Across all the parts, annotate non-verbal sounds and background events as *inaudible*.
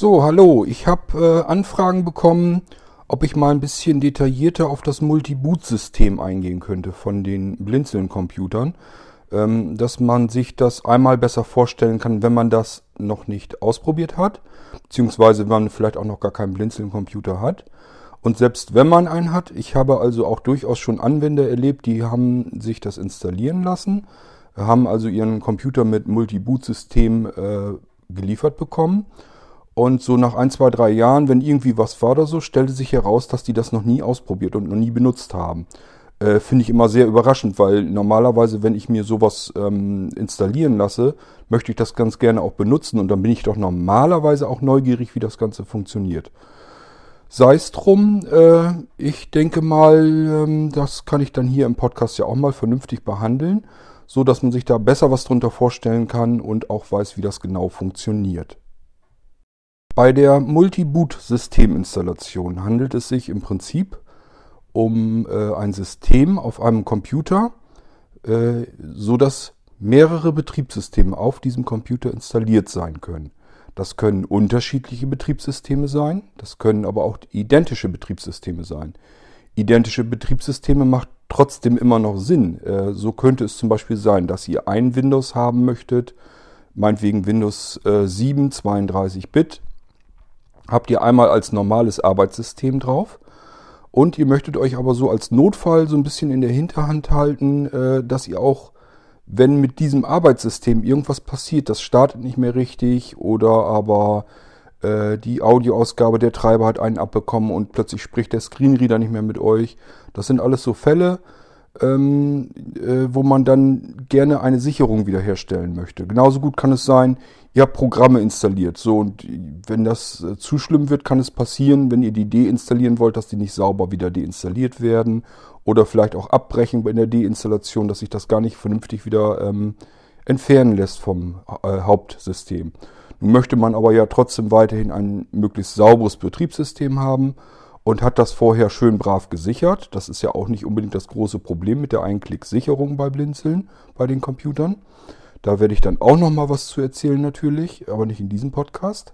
So, hallo. Ich habe äh, Anfragen bekommen, ob ich mal ein bisschen detaillierter auf das Multi-Boot-System eingehen könnte von den Blinzeln-Computern. Ähm, dass man sich das einmal besser vorstellen kann, wenn man das noch nicht ausprobiert hat, beziehungsweise wenn man vielleicht auch noch gar keinen Blinzeln-Computer hat. Und selbst wenn man einen hat, ich habe also auch durchaus schon Anwender erlebt, die haben sich das installieren lassen, haben also ihren Computer mit Multi-Boot-System äh, geliefert bekommen und so nach ein, zwei, drei Jahren, wenn irgendwie was war oder so, stellte sich heraus, dass die das noch nie ausprobiert und noch nie benutzt haben. Äh, Finde ich immer sehr überraschend, weil normalerweise, wenn ich mir sowas ähm, installieren lasse, möchte ich das ganz gerne auch benutzen und dann bin ich doch normalerweise auch neugierig, wie das Ganze funktioniert. Sei es drum, äh, ich denke mal, ähm, das kann ich dann hier im Podcast ja auch mal vernünftig behandeln, so dass man sich da besser was drunter vorstellen kann und auch weiß, wie das genau funktioniert. Bei der Multi-Boot-Systeminstallation handelt es sich im Prinzip um äh, ein System auf einem Computer, äh, so dass mehrere Betriebssysteme auf diesem Computer installiert sein können. Das können unterschiedliche Betriebssysteme sein, das können aber auch identische Betriebssysteme sein. Identische Betriebssysteme macht trotzdem immer noch Sinn. Äh, so könnte es zum Beispiel sein, dass ihr ein Windows haben möchtet, meinetwegen Windows äh, 7 32-Bit habt ihr einmal als normales Arbeitssystem drauf. Und ihr möchtet euch aber so als Notfall so ein bisschen in der Hinterhand halten, äh, dass ihr auch, wenn mit diesem Arbeitssystem irgendwas passiert, das startet nicht mehr richtig oder aber äh, die Audioausgabe der Treiber hat einen abbekommen und plötzlich spricht der Screenreader nicht mehr mit euch. Das sind alles so Fälle, ähm, äh, wo man dann gerne eine Sicherung wiederherstellen möchte. Genauso gut kann es sein, ihr habt Programme installiert. So, und wenn das äh, zu schlimm wird, kann es passieren, wenn ihr die deinstallieren wollt, dass die nicht sauber wieder deinstalliert werden. Oder vielleicht auch abbrechen bei der Deinstallation, dass sich das gar nicht vernünftig wieder ähm, entfernen lässt vom äh, Hauptsystem. Nun möchte man aber ja trotzdem weiterhin ein möglichst sauberes Betriebssystem haben und hat das vorher schön brav gesichert. Das ist ja auch nicht unbedingt das große Problem mit der Einklick-Sicherung bei Blinzeln bei den Computern. Da werde ich dann auch noch mal was zu erzählen natürlich, aber nicht in diesem Podcast.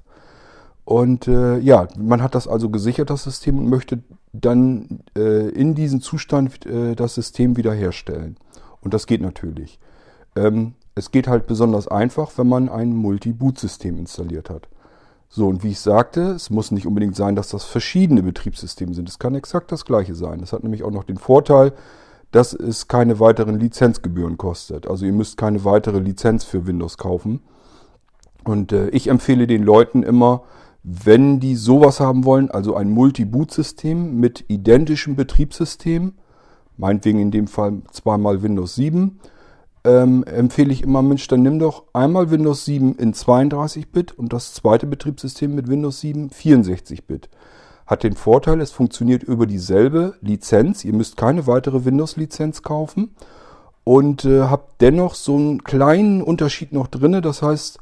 Und äh, ja, man hat das also gesichert, das System, und möchte dann äh, in diesem Zustand äh, das System wiederherstellen. Und das geht natürlich. Ähm, es geht halt besonders einfach, wenn man ein Multi-Boot-System installiert hat. So, und wie ich sagte, es muss nicht unbedingt sein, dass das verschiedene Betriebssysteme sind. Es kann exakt das gleiche sein. Das hat nämlich auch noch den Vorteil, dass es keine weiteren Lizenzgebühren kostet. Also ihr müsst keine weitere Lizenz für Windows kaufen. Und äh, ich empfehle den Leuten immer, wenn die sowas haben wollen, also ein Multi-Boot-System mit identischem Betriebssystem, meinetwegen in dem Fall zweimal Windows 7, ähm, empfehle ich immer, Mensch, dann nimm doch einmal Windows 7 in 32-Bit und das zweite Betriebssystem mit Windows 7 64-Bit. Hat den Vorteil, es funktioniert über dieselbe Lizenz. Ihr müsst keine weitere Windows-Lizenz kaufen und äh, habt dennoch so einen kleinen Unterschied noch drinne. Das heißt,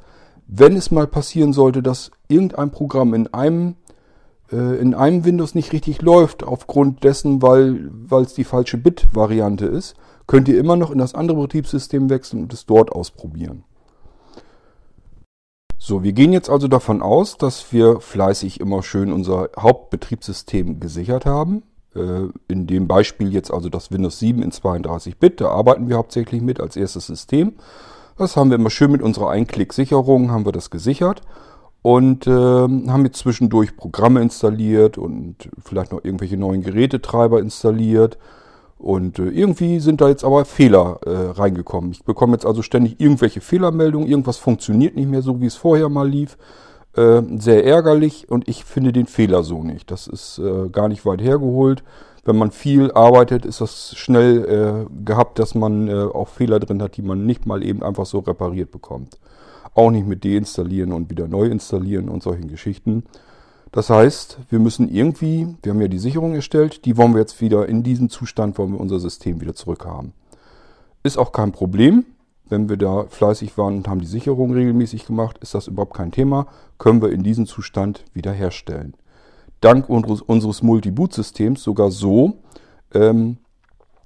wenn es mal passieren sollte, dass irgendein Programm in einem äh, in einem Windows nicht richtig läuft, aufgrund dessen, weil es die falsche Bit-Variante ist, könnt ihr immer noch in das andere Betriebssystem wechseln und es dort ausprobieren. So, wir gehen jetzt also davon aus, dass wir fleißig immer schön unser Hauptbetriebssystem gesichert haben. Äh, in dem Beispiel jetzt also das Windows 7 in 32-Bit, da arbeiten wir hauptsächlich mit als erstes System. Das haben wir immer schön mit unserer Einklick-Sicherung, haben wir das gesichert und äh, haben jetzt zwischendurch Programme installiert und vielleicht noch irgendwelche neuen Gerätetreiber installiert und äh, irgendwie sind da jetzt aber Fehler äh, reingekommen. Ich bekomme jetzt also ständig irgendwelche Fehlermeldungen. Irgendwas funktioniert nicht mehr so, wie es vorher mal lief. Äh, sehr ärgerlich und ich finde den Fehler so nicht. Das ist äh, gar nicht weit hergeholt. Wenn man viel arbeitet, ist das schnell äh, gehabt, dass man äh, auch Fehler drin hat, die man nicht mal eben einfach so repariert bekommt. Auch nicht mit deinstallieren und wieder neu installieren und solchen Geschichten. Das heißt, wir müssen irgendwie, wir haben ja die Sicherung erstellt, die wollen wir jetzt wieder in diesen Zustand, wollen wir unser System wieder zurückhaben. Ist auch kein Problem. Wenn wir da fleißig waren und haben die Sicherung regelmäßig gemacht, ist das überhaupt kein Thema. Können wir in diesem Zustand wiederherstellen. Dank unseres, unseres Multi-Boot-Systems sogar so, ähm,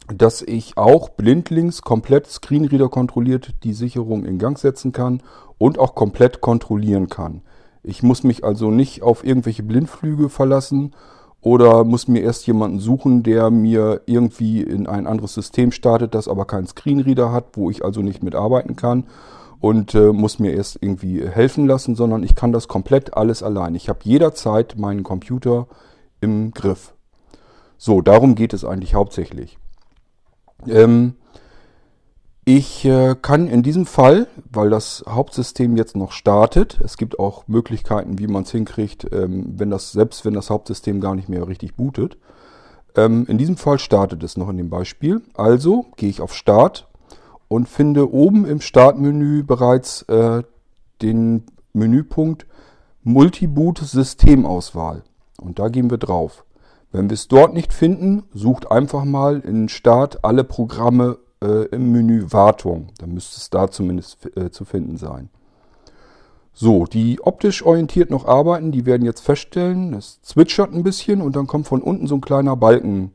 dass ich auch blindlings komplett Screenreader kontrolliert die Sicherung in Gang setzen kann und auch komplett kontrollieren kann. Ich muss mich also nicht auf irgendwelche Blindflüge verlassen oder muss mir erst jemanden suchen, der mir irgendwie in ein anderes System startet, das aber keinen Screenreader hat, wo ich also nicht mitarbeiten kann und äh, muss mir erst irgendwie helfen lassen, sondern ich kann das komplett alles allein. Ich habe jederzeit meinen Computer im Griff. So, darum geht es eigentlich hauptsächlich. Ähm, ich äh, kann in diesem Fall, weil das Hauptsystem jetzt noch startet, es gibt auch Möglichkeiten, wie man es hinkriegt, ähm, wenn das, selbst wenn das Hauptsystem gar nicht mehr richtig bootet. Ähm, in diesem Fall startet es noch in dem Beispiel. Also gehe ich auf Start und finde oben im Startmenü bereits äh, den Menüpunkt Multiboot Systemauswahl. Und da gehen wir drauf. Wenn wir es dort nicht finden, sucht einfach mal in Start alle Programme äh, im Menü Wartung. Dann müsste es da zumindest äh, zu finden sein. So, die optisch orientiert noch arbeiten, die werden jetzt feststellen, es zwitschert ein bisschen und dann kommt von unten so ein kleiner Balken.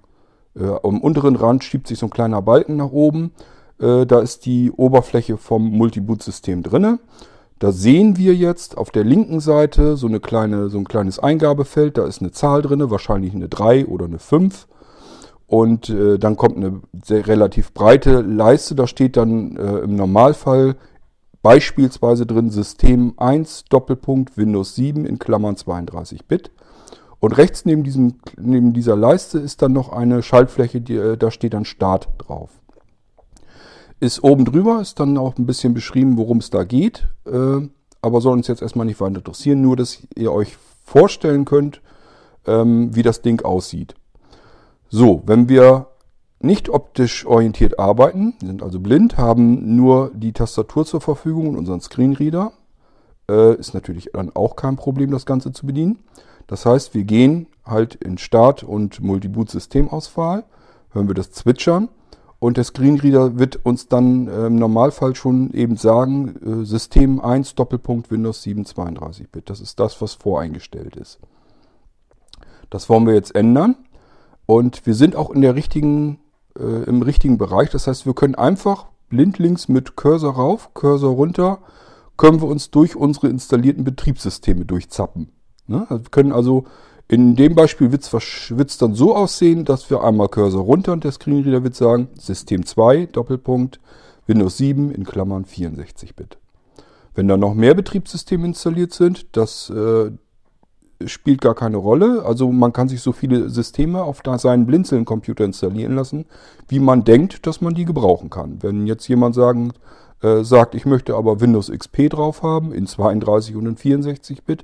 Äh, am unteren Rand schiebt sich so ein kleiner Balken nach oben. Äh, da ist die Oberfläche vom Multiboot-System drinne. Da sehen wir jetzt auf der linken Seite so, eine kleine, so ein kleines Eingabefeld. Da ist eine Zahl drin, wahrscheinlich eine 3 oder eine 5. Und äh, dann kommt eine sehr relativ breite Leiste. Da steht dann äh, im Normalfall beispielsweise drin System 1 Doppelpunkt Windows 7 in Klammern 32 Bit. Und rechts neben, diesem, neben dieser Leiste ist dann noch eine Schaltfläche, die, äh, da steht dann Start drauf. Ist oben drüber, ist dann auch ein bisschen beschrieben, worum es da geht. Äh, aber soll uns jetzt erstmal nicht weiter interessieren, nur dass ihr euch vorstellen könnt, ähm, wie das Ding aussieht. So, wenn wir nicht optisch orientiert arbeiten, sind also blind, haben nur die Tastatur zur Verfügung und unseren Screenreader, äh, ist natürlich dann auch kein Problem, das Ganze zu bedienen. Das heißt, wir gehen halt in Start- und Multiboot-Systemauswahl, hören wir das Zwitschern und der Screenreader wird uns dann äh, im Normalfall schon eben sagen, äh, System 1 Doppelpunkt Windows 7 32-Bit. Das ist das, was voreingestellt ist. Das wollen wir jetzt ändern. Und wir sind auch in der richtigen, äh, im richtigen Bereich. Das heißt, wir können einfach blindlings mit Cursor rauf, Cursor runter, können wir uns durch unsere installierten Betriebssysteme durchzappen. Ne? Also wir können also in dem Beispiel wird es dann so aussehen, dass wir einmal Cursor runter und der Screenreader wird sagen System 2 Doppelpunkt Windows 7 in Klammern 64 Bit. Wenn da noch mehr Betriebssysteme installiert sind, das äh, spielt gar keine Rolle. Also man kann sich so viele Systeme auf seinen Blinzeln-Computer installieren lassen, wie man denkt, dass man die gebrauchen kann. Wenn jetzt jemand sagen, äh, sagt, ich möchte aber Windows XP drauf haben in 32 und in 64 Bit,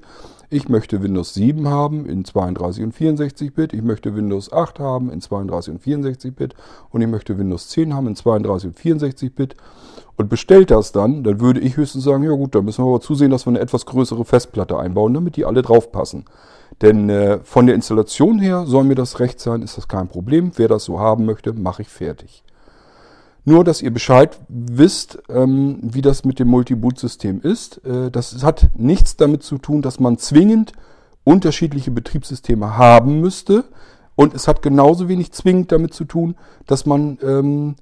ich möchte Windows 7 haben in 32 und 64 Bit, ich möchte Windows 8 haben in 32 und 64 Bit und ich möchte Windows 10 haben in 32 und 64 Bit und bestellt das dann, dann würde ich höchstens sagen, ja gut, dann müssen wir aber zusehen, dass wir eine etwas größere Festplatte einbauen, damit die alle drauf passen. Denn äh, von der Installation her soll mir das recht sein, ist das kein Problem. Wer das so haben möchte, mache ich fertig. Nur, dass ihr Bescheid wisst, ähm, wie das mit dem Multi-Boot-System ist. Äh, das hat nichts damit zu tun, dass man zwingend unterschiedliche Betriebssysteme haben müsste. Und es hat genauso wenig zwingend damit zu tun, dass man ähm,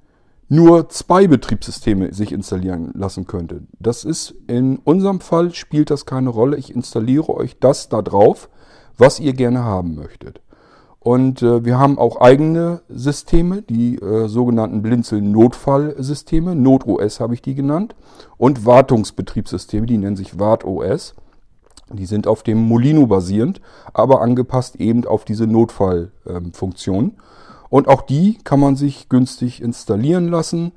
nur zwei Betriebssysteme sich installieren lassen könnte. Das ist in unserem Fall spielt das keine Rolle. Ich installiere euch das da drauf, was ihr gerne haben möchtet. Und äh, wir haben auch eigene Systeme, die äh, sogenannten Blinzeln-Notfallsysteme. NotOS habe ich die genannt. Und Wartungsbetriebssysteme, die nennen sich WartOS. Die sind auf dem Molino basierend, aber angepasst eben auf diese Notfallfunktion. Ähm, und auch die kann man sich günstig installieren lassen.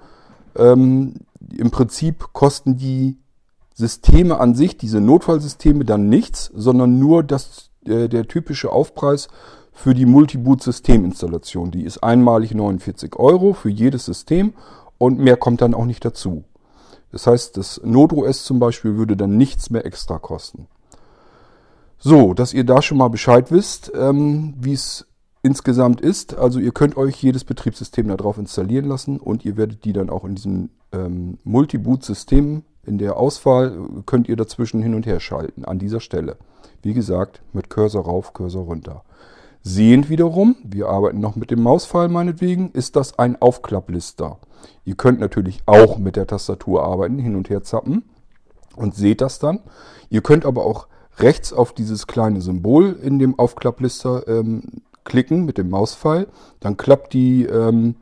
Ähm, Im Prinzip kosten die Systeme an sich, diese Notfallsysteme, dann nichts, sondern nur das, äh, der typische Aufpreis für die Multiboot-Systeminstallation. Die ist einmalig 49 Euro für jedes System und mehr kommt dann auch nicht dazu. Das heißt, das NodeOS zum Beispiel würde dann nichts mehr extra kosten. So, dass ihr da schon mal Bescheid wisst, ähm, wie es insgesamt ist. Also ihr könnt euch jedes Betriebssystem darauf installieren lassen und ihr werdet die dann auch in diesem ähm, Multi-Boot-System in der Auswahl könnt ihr dazwischen hin und her schalten an dieser Stelle. Wie gesagt, mit Cursor rauf, Cursor runter. Sehend wiederum, wir arbeiten noch mit dem Mauspfeil meinetwegen, ist das ein Aufklapplister. Ihr könnt natürlich auch mit der Tastatur arbeiten, hin und her zappen und seht das dann. Ihr könnt aber auch rechts auf dieses kleine Symbol in dem Aufklapplister ähm, klicken mit dem Mauspfeil. Dann klappt, die, ähm,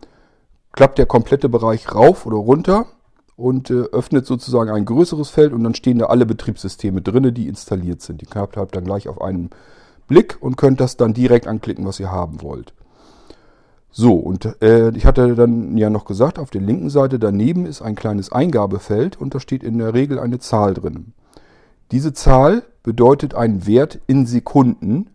klappt der komplette Bereich rauf oder runter und äh, öffnet sozusagen ein größeres Feld und dann stehen da alle Betriebssysteme drin, die installiert sind. Die habt ihr dann gleich auf einen Blick und könnt das dann direkt anklicken, was ihr haben wollt. So, und äh, ich hatte dann ja noch gesagt, auf der linken Seite daneben ist ein kleines Eingabefeld und da steht in der Regel eine Zahl drin. Diese Zahl bedeutet einen Wert in Sekunden,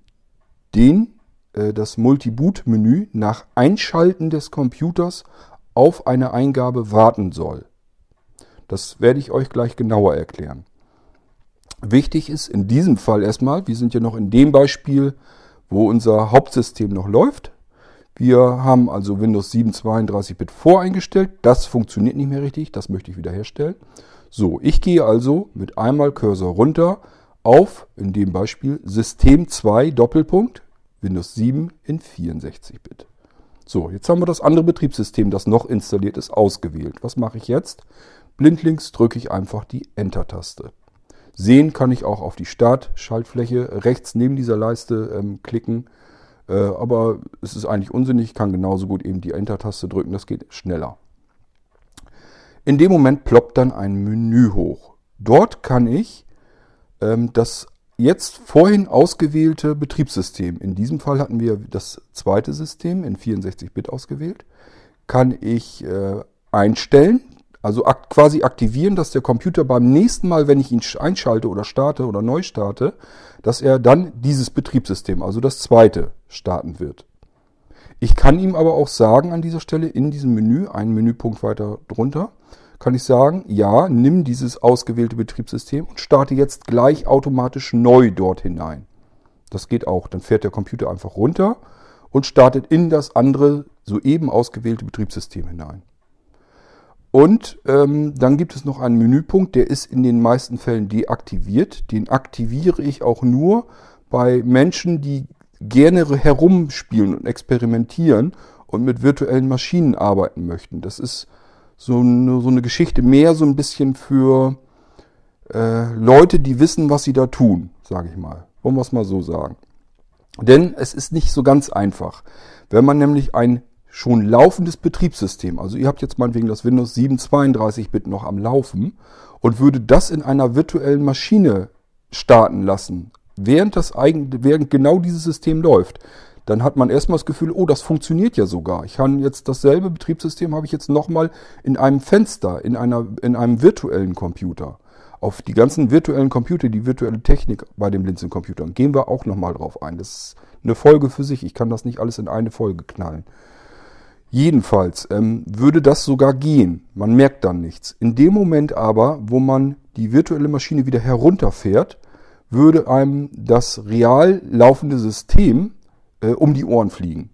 den äh, das Multiboot-Menü nach Einschalten des Computers auf eine Eingabe warten soll. Das werde ich euch gleich genauer erklären. Wichtig ist in diesem Fall erstmal, wir sind ja noch in dem Beispiel, wo unser Hauptsystem noch läuft. Wir haben also Windows 7 32-Bit voreingestellt. Das funktioniert nicht mehr richtig. Das möchte ich wiederherstellen. So, ich gehe also mit einmal Cursor runter auf, in dem Beispiel, System 2 Doppelpunkt Windows 7 in 64-Bit. So, jetzt haben wir das andere Betriebssystem, das noch installiert ist, ausgewählt. Was mache ich jetzt? Blindlings drücke ich einfach die Enter-Taste. Sehen kann ich auch auf die Start-Schaltfläche rechts neben dieser Leiste ähm, klicken. Äh, aber es ist eigentlich unsinnig. Ich kann genauso gut eben die Enter-Taste drücken. Das geht schneller. In dem Moment ploppt dann ein Menü hoch. Dort kann ich ähm, das jetzt vorhin ausgewählte Betriebssystem, in diesem Fall hatten wir das zweite System in 64-Bit ausgewählt, kann ich äh, einstellen, also ak quasi aktivieren, dass der Computer beim nächsten Mal, wenn ich ihn einschalte oder starte oder neu starte, dass er dann dieses Betriebssystem, also das zweite, starten wird. Ich kann ihm aber auch sagen an dieser Stelle in diesem Menü, einen Menüpunkt weiter drunter, kann ich sagen, ja, nimm dieses ausgewählte Betriebssystem und starte jetzt gleich automatisch neu dort hinein. Das geht auch. Dann fährt der Computer einfach runter und startet in das andere soeben ausgewählte Betriebssystem hinein. Und ähm, dann gibt es noch einen Menüpunkt, der ist in den meisten Fällen deaktiviert. Den aktiviere ich auch nur bei Menschen, die gerne herumspielen und experimentieren und mit virtuellen Maschinen arbeiten möchten. Das ist so eine, so eine Geschichte mehr so ein bisschen für äh, Leute, die wissen, was sie da tun, sage ich mal. Wollen wir es mal so sagen. Denn es ist nicht so ganz einfach. Wenn man nämlich ein schon laufendes Betriebssystem. Also ihr habt jetzt meinetwegen das Windows 7 32-Bit noch am Laufen und würde das in einer virtuellen Maschine starten lassen, während das eigentlich, während genau dieses System läuft, dann hat man erstmal das Gefühl, oh, das funktioniert ja sogar. Ich kann jetzt dasselbe Betriebssystem habe ich jetzt nochmal in einem Fenster, in einer, in einem virtuellen Computer. Auf die ganzen virtuellen Computer, die virtuelle Technik bei den Blinzeln-Computern, gehen wir auch nochmal drauf ein. Das ist eine Folge für sich. Ich kann das nicht alles in eine Folge knallen. Jedenfalls ähm, würde das sogar gehen. Man merkt dann nichts. In dem Moment aber, wo man die virtuelle Maschine wieder herunterfährt, würde einem das real laufende System äh, um die Ohren fliegen.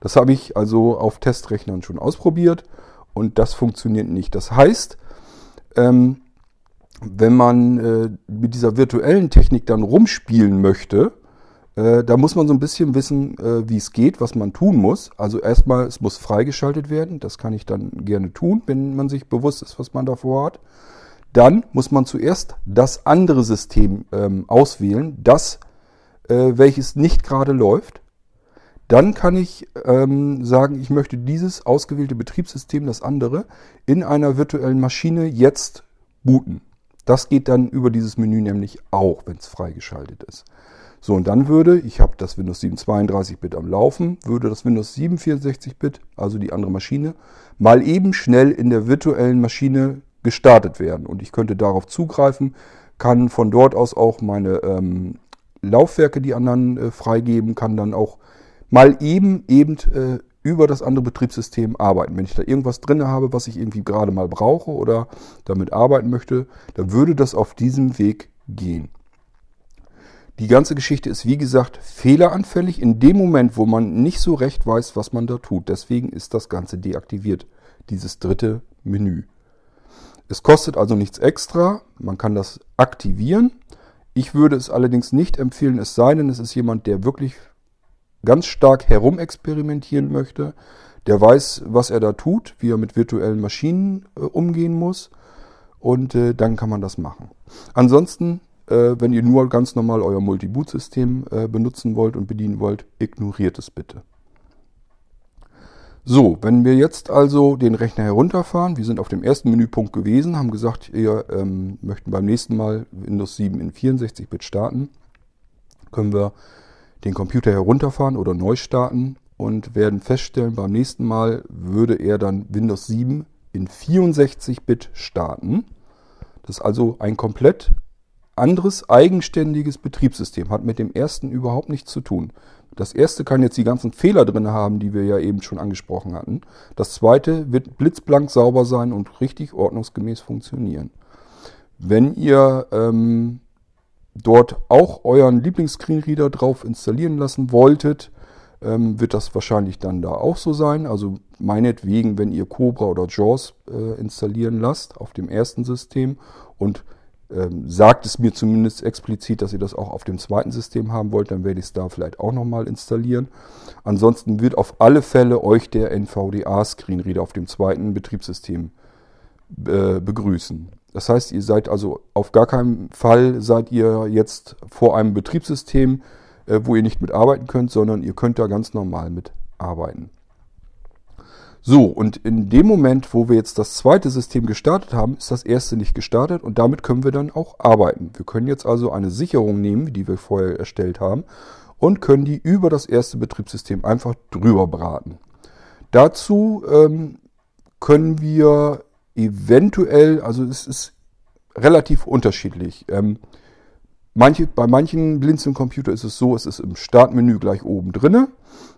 Das habe ich also auf Testrechnern schon ausprobiert und das funktioniert nicht. Das heißt, ähm, wenn man äh, mit dieser virtuellen Technik dann rumspielen möchte, äh, da muss man so ein bisschen wissen, äh, wie es geht, was man tun muss. Also erstmal, es muss freigeschaltet werden. Das kann ich dann gerne tun, wenn man sich bewusst ist, was man davor hat. Dann muss man zuerst das andere System ähm, auswählen, das, äh, welches nicht gerade läuft. Dann kann ich ähm, sagen, ich möchte dieses ausgewählte Betriebssystem, das andere, in einer virtuellen Maschine jetzt booten. Das geht dann über dieses Menü nämlich auch, wenn es freigeschaltet ist. So, und dann würde, ich habe das Windows 7 32-Bit am Laufen, würde das Windows 7 64-Bit, also die andere Maschine, mal eben schnell in der virtuellen Maschine gestartet werden. Und ich könnte darauf zugreifen, kann von dort aus auch meine ähm, Laufwerke, die anderen, äh, freigeben, kann dann auch mal eben eben äh, über das andere Betriebssystem arbeiten. Wenn ich da irgendwas drin habe, was ich irgendwie gerade mal brauche oder damit arbeiten möchte, dann würde das auf diesem Weg gehen. Die ganze Geschichte ist, wie gesagt, fehleranfällig in dem Moment, wo man nicht so recht weiß, was man da tut. Deswegen ist das Ganze deaktiviert, dieses dritte Menü. Es kostet also nichts extra, man kann das aktivieren. Ich würde es allerdings nicht empfehlen, es sei denn, es ist jemand, der wirklich ganz stark herumexperimentieren möchte, der weiß, was er da tut, wie er mit virtuellen Maschinen äh, umgehen muss und äh, dann kann man das machen. Ansonsten Äh, wenn ihr nur ganz normal euer Multi-Boot-System äh, benutzen wollt und bedienen wollt, ignoriert es bitte. So, wenn wir jetzt also den Rechner herunterfahren, wir sind auf dem ersten Menüpunkt gewesen, haben gesagt, wir ähm, möchten beim nächsten Mal Windows 7 in 64-Bit starten, können wir den Computer herunterfahren oder neu starten und werden feststellen, beim nächsten Mal würde er dann Windows 7 in 64-Bit starten. Das ist also ein komplett anderes eigenständiges Betriebssystem, hat mit dem ersten überhaupt nichts zu tun. Das erste kann jetzt die ganzen Fehler drin haben, die wir ja eben schon angesprochen hatten. Das zweite wird blitzblank sauber sein und richtig ordnungsgemäß funktionieren. Wenn ihr ähm, dort auch euren Lieblingsscreenreader drauf installieren lassen wolltet, ähm, wird das wahrscheinlich dann da auch so sein. Also meinetwegen, wenn ihr Cobra oder JAWS äh, installieren lasst auf dem ersten System und ähm, sagt es mir zumindest explizit, dass ihr das auch auf dem zweiten System haben wollt, dann werde ich es da vielleicht auch nochmal installieren. Ansonsten wird auf alle Fälle euch der NVDA-Screenreader auf dem zweiten Betriebssystem äh, begrüßen. Das heißt, ihr seid also auf gar keinen Fall seid ihr jetzt vor einem Betriebssystem, äh, wo ihr nicht mitarbeiten könnt, sondern ihr könnt da ganz normal mitarbeiten. So, und in dem Moment, wo wir jetzt das zweite System gestartet haben, ist das erste nicht gestartet und damit können wir dann auch arbeiten. Wir können jetzt also eine Sicherung nehmen, die wir vorher erstellt haben, und können die über das erste Betriebssystem einfach drüber braten. Dazu ähm, können wir eventuell, also es ist relativ unterschiedlich. Ähm, manche, bei manchen Blinzeln-Computer ist es so, es ist im Startmenü gleich oben drinne.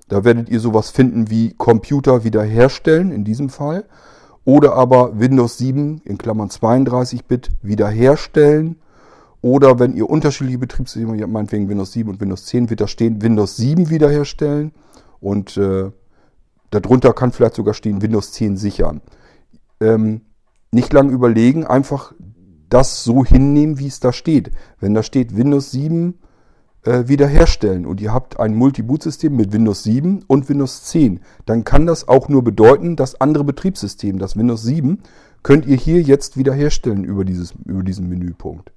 Da werdet ihr sowas finden wie Computer wiederherstellen in diesem Fall. Oder aber Windows 7 in Klammern 32-Bit wiederherstellen. Oder wenn ihr unterschiedliche Betriebssysteme, habt, meinetwegen Windows 7 und Windows 10, wird da stehen Windows 7 wiederherstellen. Und äh, darunter kann vielleicht sogar stehen Windows 10 sichern. Ähm, nicht lang überlegen, einfach das so hinnehmen, wie es da steht. Wenn da steht Windows 7 äh, wiederherstellen und ihr habt ein Multi-Boot-System mit Windows 7 und Windows 10, dann kann das auch nur bedeuten, das andere Betriebssystem, das Windows 7, könnt ihr hier jetzt wiederherstellen über, dieses, über diesen Menüpunkt.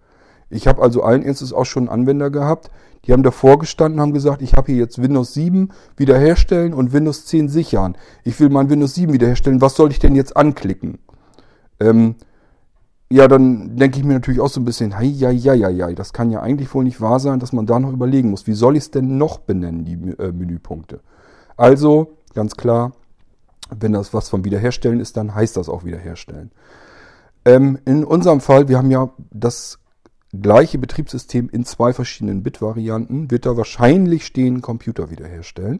Ich habe also allen Ernstes auch schon Anwender gehabt, die haben davor gestanden, haben gesagt, ich habe hier jetzt Windows 7 wiederherstellen und Windows 10 sichern. Ich will mein Windows 7 wiederherstellen, was soll ich denn jetzt anklicken? Ähm, ja, dann denke ich mir natürlich auch so ein bisschen, hei, ja, ja, ja, ja, das kann ja eigentlich wohl nicht wahr sein, dass man da noch überlegen muss, wie soll ich es denn noch benennen, die äh, Menüpunkte. Also, ganz klar, wenn das was vom Wiederherstellen ist, dann heißt das auch Wiederherstellen. Ähm, in unserem Fall, wir haben ja das gleiche Betriebssystem in zwei verschiedenen Bit-Varianten, wird da wahrscheinlich stehen, Computer wiederherstellen.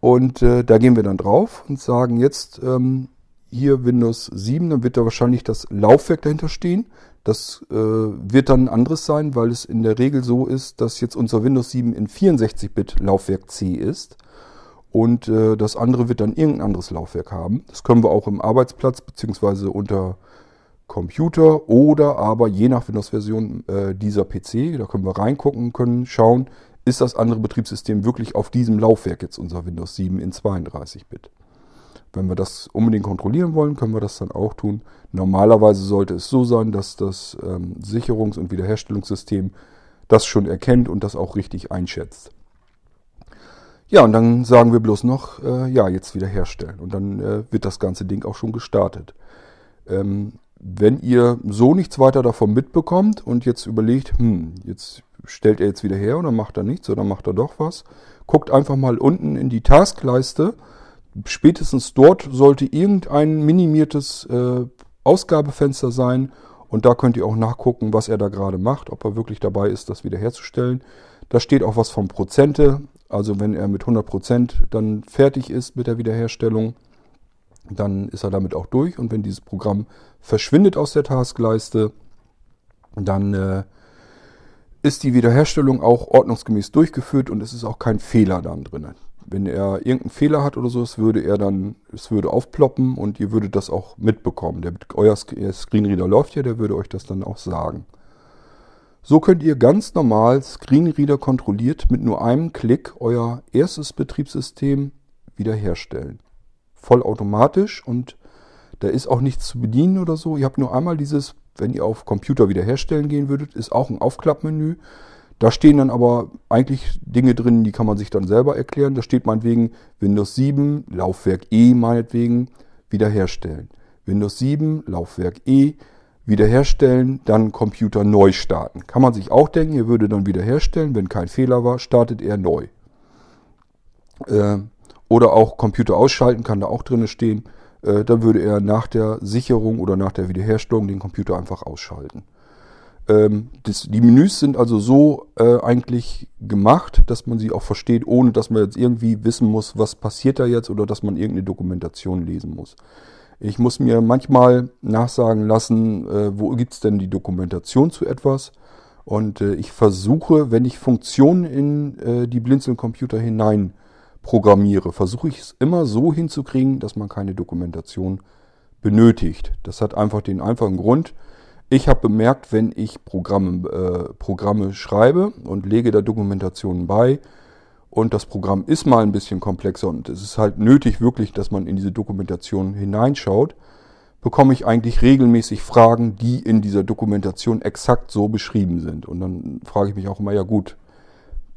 Und äh, da gehen wir dann drauf und sagen jetzt, ähm, hier Windows 7, dann wird da wahrscheinlich das Laufwerk dahinter stehen. Das äh, wird dann anderes sein, weil es in der Regel so ist, dass jetzt unser Windows 7 in 64-Bit Laufwerk C ist. Und äh, das andere wird dann irgendein anderes Laufwerk haben. Das können wir auch im Arbeitsplatz bzw. unter Computer oder aber je nach Windows-Version äh, dieser PC, da können wir reingucken, können schauen, ist das andere Betriebssystem wirklich auf diesem Laufwerk jetzt unser Windows 7 in 32-Bit. Wenn wir das unbedingt kontrollieren wollen, können wir das dann auch tun. Normalerweise sollte es so sein, dass das ähm, Sicherungs- und Wiederherstellungssystem das schon erkennt und das auch richtig einschätzt. Ja, und dann sagen wir bloß noch, äh, ja, jetzt wiederherstellen. Und dann äh, wird das ganze Ding auch schon gestartet. Ähm, wenn ihr so nichts weiter davon mitbekommt und jetzt überlegt, hm, jetzt stellt er jetzt wieder her oder macht er nichts oder macht er doch was, guckt einfach mal unten in die Taskleiste spätestens dort sollte irgendein minimiertes äh, Ausgabefenster sein und da könnt ihr auch nachgucken, was er da gerade macht, ob er wirklich dabei ist, das wiederherzustellen. Da steht auch was von Prozente, also wenn er mit 100 Prozent dann fertig ist mit der Wiederherstellung, dann ist er damit auch durch und wenn dieses Programm verschwindet aus der Taskleiste, dann äh, ist die Wiederherstellung auch ordnungsgemäß durchgeführt und es ist auch kein Fehler dann drin. Wenn er irgendeinen Fehler hat oder so, es würde er dann, es würde aufploppen und ihr würdet das auch mitbekommen. Der, euer Screenreader läuft ja, der würde euch das dann auch sagen. So könnt ihr ganz normal Screenreader kontrolliert mit nur einem Klick euer erstes Betriebssystem wiederherstellen. Vollautomatisch und da ist auch nichts zu bedienen oder so. Ihr habt nur einmal dieses wenn ihr auf Computer wiederherstellen gehen würdet, ist auch ein Aufklappmenü. Da stehen dann aber eigentlich Dinge drin, die kann man sich dann selber erklären. Da steht meinetwegen Windows 7, Laufwerk E meinetwegen, wiederherstellen. Windows 7, Laufwerk E, wiederherstellen, dann Computer neu starten. Kann man sich auch denken, ihr würde dann wiederherstellen, wenn kein Fehler war, startet er neu. Äh, oder auch Computer ausschalten, kann da auch drin stehen. Äh, dann würde er nach der Sicherung oder nach der Wiederherstellung den Computer einfach ausschalten. Ähm, das, die Menüs sind also so äh, eigentlich gemacht, dass man sie auch versteht, ohne dass man jetzt irgendwie wissen muss, was passiert da jetzt oder dass man irgendeine Dokumentation lesen muss. Ich muss mir manchmal nachsagen lassen, äh, wo gibt's denn die Dokumentation zu etwas. Und äh, ich versuche, wenn ich Funktionen in äh, die Blinzeln-Computer hinein programmiere, versuche ich es immer so hinzukriegen, dass man keine Dokumentation benötigt. Das hat einfach den einfachen Grund. Ich habe bemerkt, wenn ich Programme, äh, Programme schreibe und lege da Dokumentationen bei und das Programm ist mal ein bisschen komplexer und es ist halt nötig wirklich, dass man in diese Dokumentation hineinschaut, bekomme ich eigentlich regelmäßig Fragen, die in dieser Dokumentation exakt so beschrieben sind. Und dann frage ich mich auch immer, ja gut,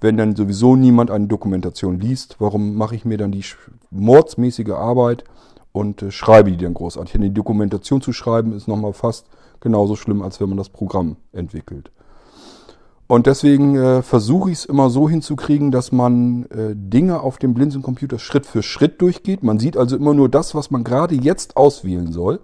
wenn dann sowieso niemand eine Dokumentation liest, warum mache ich mir dann die mordsmäßige Arbeit und äh, schreibe die dann großartig? Denn die Dokumentation zu schreiben ist nochmal fast genauso schlimm, als wenn man das Programm entwickelt. Und deswegen äh, versuche ich es immer so hinzukriegen, dass man äh, Dinge auf dem Blinzencomputer Schritt für Schritt durchgeht. Man sieht also immer nur das, was man gerade jetzt auswählen soll.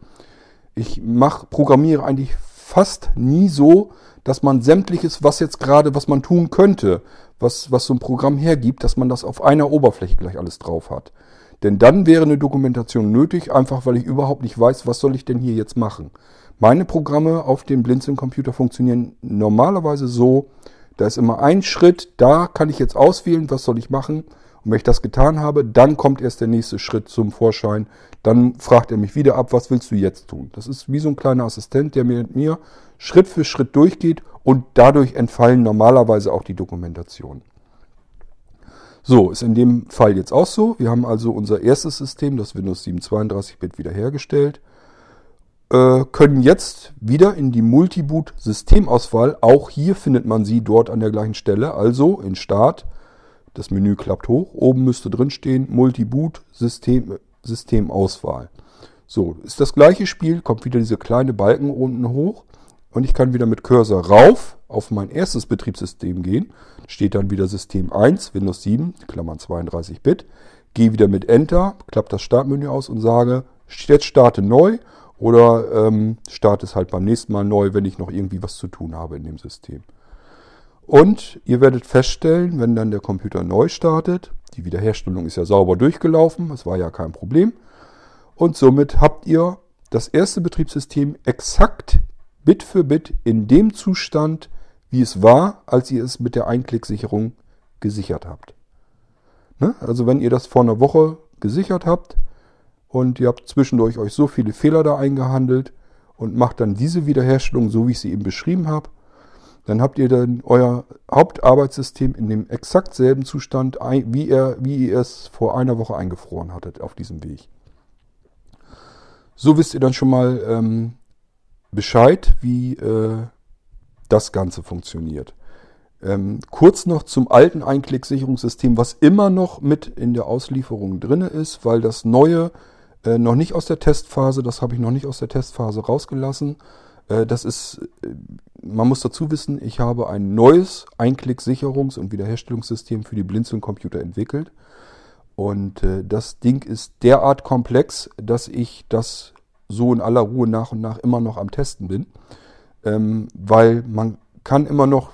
Ich mach, programmiere eigentlich fast nie so, dass man sämtliches, was jetzt gerade, was man tun könnte, was, was so ein Programm hergibt, dass man das auf einer Oberfläche gleich alles drauf hat. Denn dann wäre eine Dokumentation nötig, einfach weil ich überhaupt nicht weiß, was soll ich denn hier jetzt machen. Meine Programme auf dem Blinzeln-Computer funktionieren normalerweise so, da ist immer ein Schritt, da kann ich jetzt auswählen, was soll ich machen. Und wenn ich das getan habe, dann kommt erst der nächste Schritt zum Vorschein. Dann fragt er mich wieder ab, was willst du jetzt tun? Das ist wie so ein kleiner Assistent, der mit mir Schritt für Schritt durchgeht und dadurch entfallen normalerweise auch die Dokumentationen. So, ist in dem Fall jetzt auch so. Wir haben also unser erstes System, das Windows 7 32-Bit wiederhergestellt, können jetzt wieder in die Multiboot-Systemauswahl. Auch hier findet man sie dort an der gleichen Stelle. Also in Start, das Menü klappt hoch, oben müsste drin stehen Multiboot-System, Systemauswahl. So, ist das gleiche Spiel, kommt wieder diese kleine Balken unten hoch und ich kann wieder mit Cursor rauf auf mein erstes Betriebssystem gehen. Steht dann wieder System 1, Windows 7, Klammern 32-Bit. Gehe wieder mit Enter, klappt das Startmenü aus und sage, jetzt starte neu oder ähm, starte es halt beim nächsten Mal neu, wenn ich noch irgendwie was zu tun habe in dem System. Und ihr werdet feststellen, wenn dann der Computer neu startet, die Wiederherstellung ist ja sauber durchgelaufen, es war ja kein Problem. Und somit habt ihr das erste Betriebssystem exakt Bit für Bit in dem Zustand, wie es war, als ihr es mit der Einklicksicherung gesichert habt. Ne? Also wenn ihr das vor einer Woche gesichert habt und ihr habt zwischendurch euch so viele Fehler da eingehandelt und macht dann diese Wiederherstellung so, wie ich sie eben beschrieben habe, dann habt ihr dann euer Hauptarbeitssystem in dem exakt selben Zustand, wie ihr, wie ihr es vor einer Woche eingefroren hattet auf diesem Weg. So wisst ihr dann schon mal, ähm, Bescheid, wie äh, das Ganze funktioniert. Ähm, kurz noch zum alten Einklicksicherungssystem, was immer noch mit in der Auslieferung drin ist, weil das neue äh, noch nicht aus der Testphase, das habe ich noch nicht aus der Testphase rausgelassen. Äh, das ist, äh, man muss dazu wissen, ich habe ein neues Einklicksicherungs- und Wiederherstellungssystem für die Blinzeln-Computer entwickelt. Und äh, das Ding ist derart komplex, dass ich das so in aller Ruhe nach und nach immer noch am Testen bin, ähm, weil man kann immer noch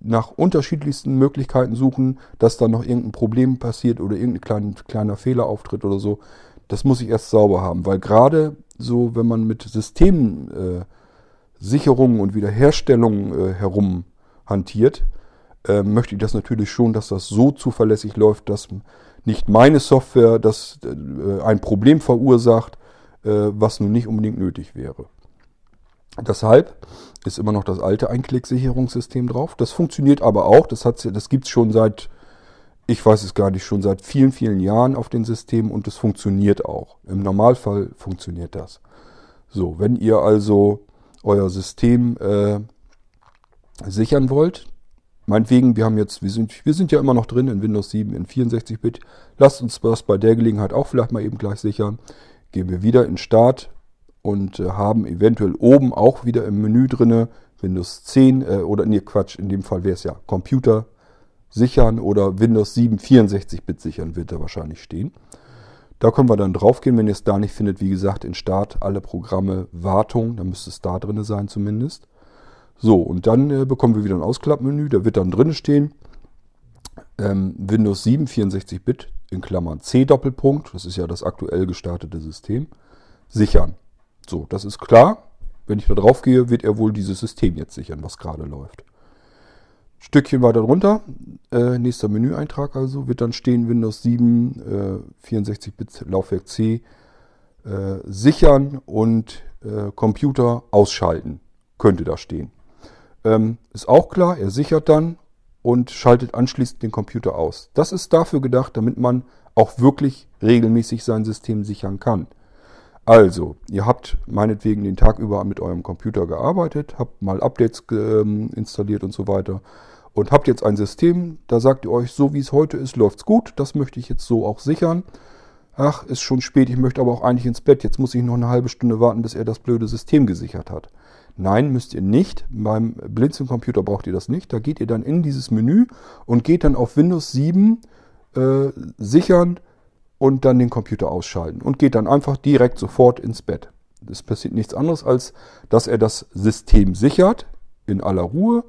nach unterschiedlichsten Möglichkeiten suchen, dass da noch irgendein Problem passiert oder irgendein klein, kleiner Fehler auftritt oder so. Das muss ich erst sauber haben, weil gerade so, wenn man mit Systemsicherungen äh, und Wiederherstellungen äh, herum hantiert, äh, möchte ich das natürlich schon, dass das so zuverlässig läuft, dass nicht meine Software das ein Problem verursacht, was nun nicht unbedingt nötig wäre. Deshalb ist immer noch das alte Einklicksicherungssystem drauf. Das funktioniert aber auch. Das, das gibt es schon seit, ich weiß es gar nicht, schon seit vielen, vielen Jahren auf den Systemen und es funktioniert auch. Im Normalfall funktioniert das. So, wenn ihr also euer System äh, sichern wollt, meinetwegen, wir haben jetzt, wir sind, wir sind ja immer noch drin in Windows 7 in 64-Bit, lasst uns das bei der Gelegenheit auch vielleicht mal eben gleich sichern. Gehen wir wieder in Start und äh, haben eventuell oben auch wieder im Menü drinne Windows 10 äh, oder nee, Quatsch, in dem Fall wäre es ja Computer sichern oder Windows 7 64-Bit sichern wird da wahrscheinlich stehen. Da können wir dann draufgehen, wenn ihr es da nicht findet, wie gesagt, in Start alle Programme Wartung, da müsste es da drin sein zumindest. So, und dann äh, bekommen wir wieder ein Ausklappmenü, da wird dann drin stehen ähm, Windows 7 64-Bit in Klammern C Doppelpunkt, das ist ja das aktuell gestartete System, sichern. So, das ist klar. Wenn ich da drauf gehe, wird er wohl dieses System jetzt sichern, was gerade läuft. Stückchen weiter drunter, äh, nächster Menüeintrag also, wird dann stehen Windows 7 äh, 64-Bit Laufwerk C äh, sichern und äh, Computer ausschalten. Könnte da stehen. Ähm, ist auch klar, er sichert dann und schaltet anschließend den Computer aus. Das ist dafür gedacht, damit man auch wirklich regelmäßig sein System sichern kann. Also, ihr habt meinetwegen den Tag über mit eurem Computer gearbeitet, habt mal Updates ähm, installiert und so weiter und habt jetzt ein System, da sagt ihr euch, so wie es heute ist, läuft's gut, das möchte ich jetzt so auch sichern. Ach, ist schon spät, ich möchte aber auch eigentlich ins Bett, jetzt muss ich noch eine halbe Stunde warten, bis er das blöde System gesichert hat. Nein, müsst ihr nicht. Beim Blinzeln-Computer braucht ihr das nicht. Da geht ihr dann in dieses Menü und geht dann auf Windows 7 äh, sichern und dann den Computer ausschalten und geht dann einfach direkt sofort ins Bett. Es passiert nichts anderes, als dass er das System sichert in aller Ruhe,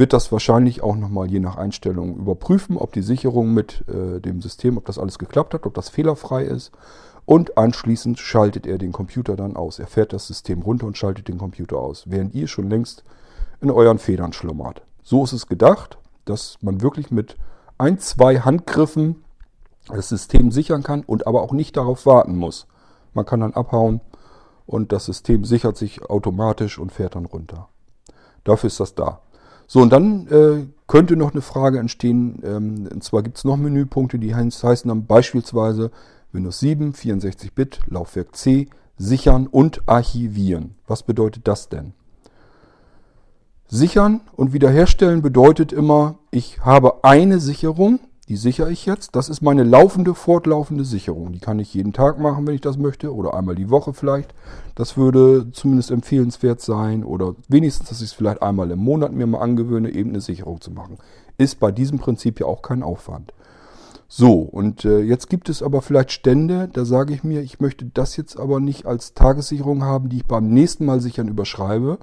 wird das wahrscheinlich auch nochmal je nach Einstellung überprüfen, ob die Sicherung mit äh, dem System, ob das alles geklappt hat, ob das fehlerfrei ist. Und anschließend schaltet er den Computer dann aus. Er fährt das System runter und schaltet den Computer aus, während ihr schon längst in euren Federn schlummert. So ist es gedacht, dass man wirklich mit ein, zwei Handgriffen das System sichern kann und aber auch nicht darauf warten muss. Man kann dann abhauen und das System sichert sich automatisch und fährt dann runter. Dafür ist das da. So, und dann äh, könnte noch eine Frage entstehen. Ähm, und zwar gibt es noch Menüpunkte, die heißen dann beispielsweise Windows 7, 64-Bit, Laufwerk C, sichern und archivieren. Was bedeutet das denn? Sichern und wiederherstellen bedeutet immer, ich habe eine Sicherung, die sichere ich jetzt. Das ist meine laufende, fortlaufende Sicherung. Die kann ich jeden Tag machen, wenn ich das möchte, oder einmal die Woche vielleicht. Das würde zumindest empfehlenswert sein, oder wenigstens, dass ich es vielleicht einmal im Monat mir mal angewöhne, eben eine Sicherung zu machen. Ist bei diesem Prinzip ja auch kein Aufwand. So, und äh, jetzt gibt es aber vielleicht Stände, da sage ich mir, ich möchte das jetzt aber nicht als Tagessicherung haben, die ich beim nächsten Mal sichern überschreibe,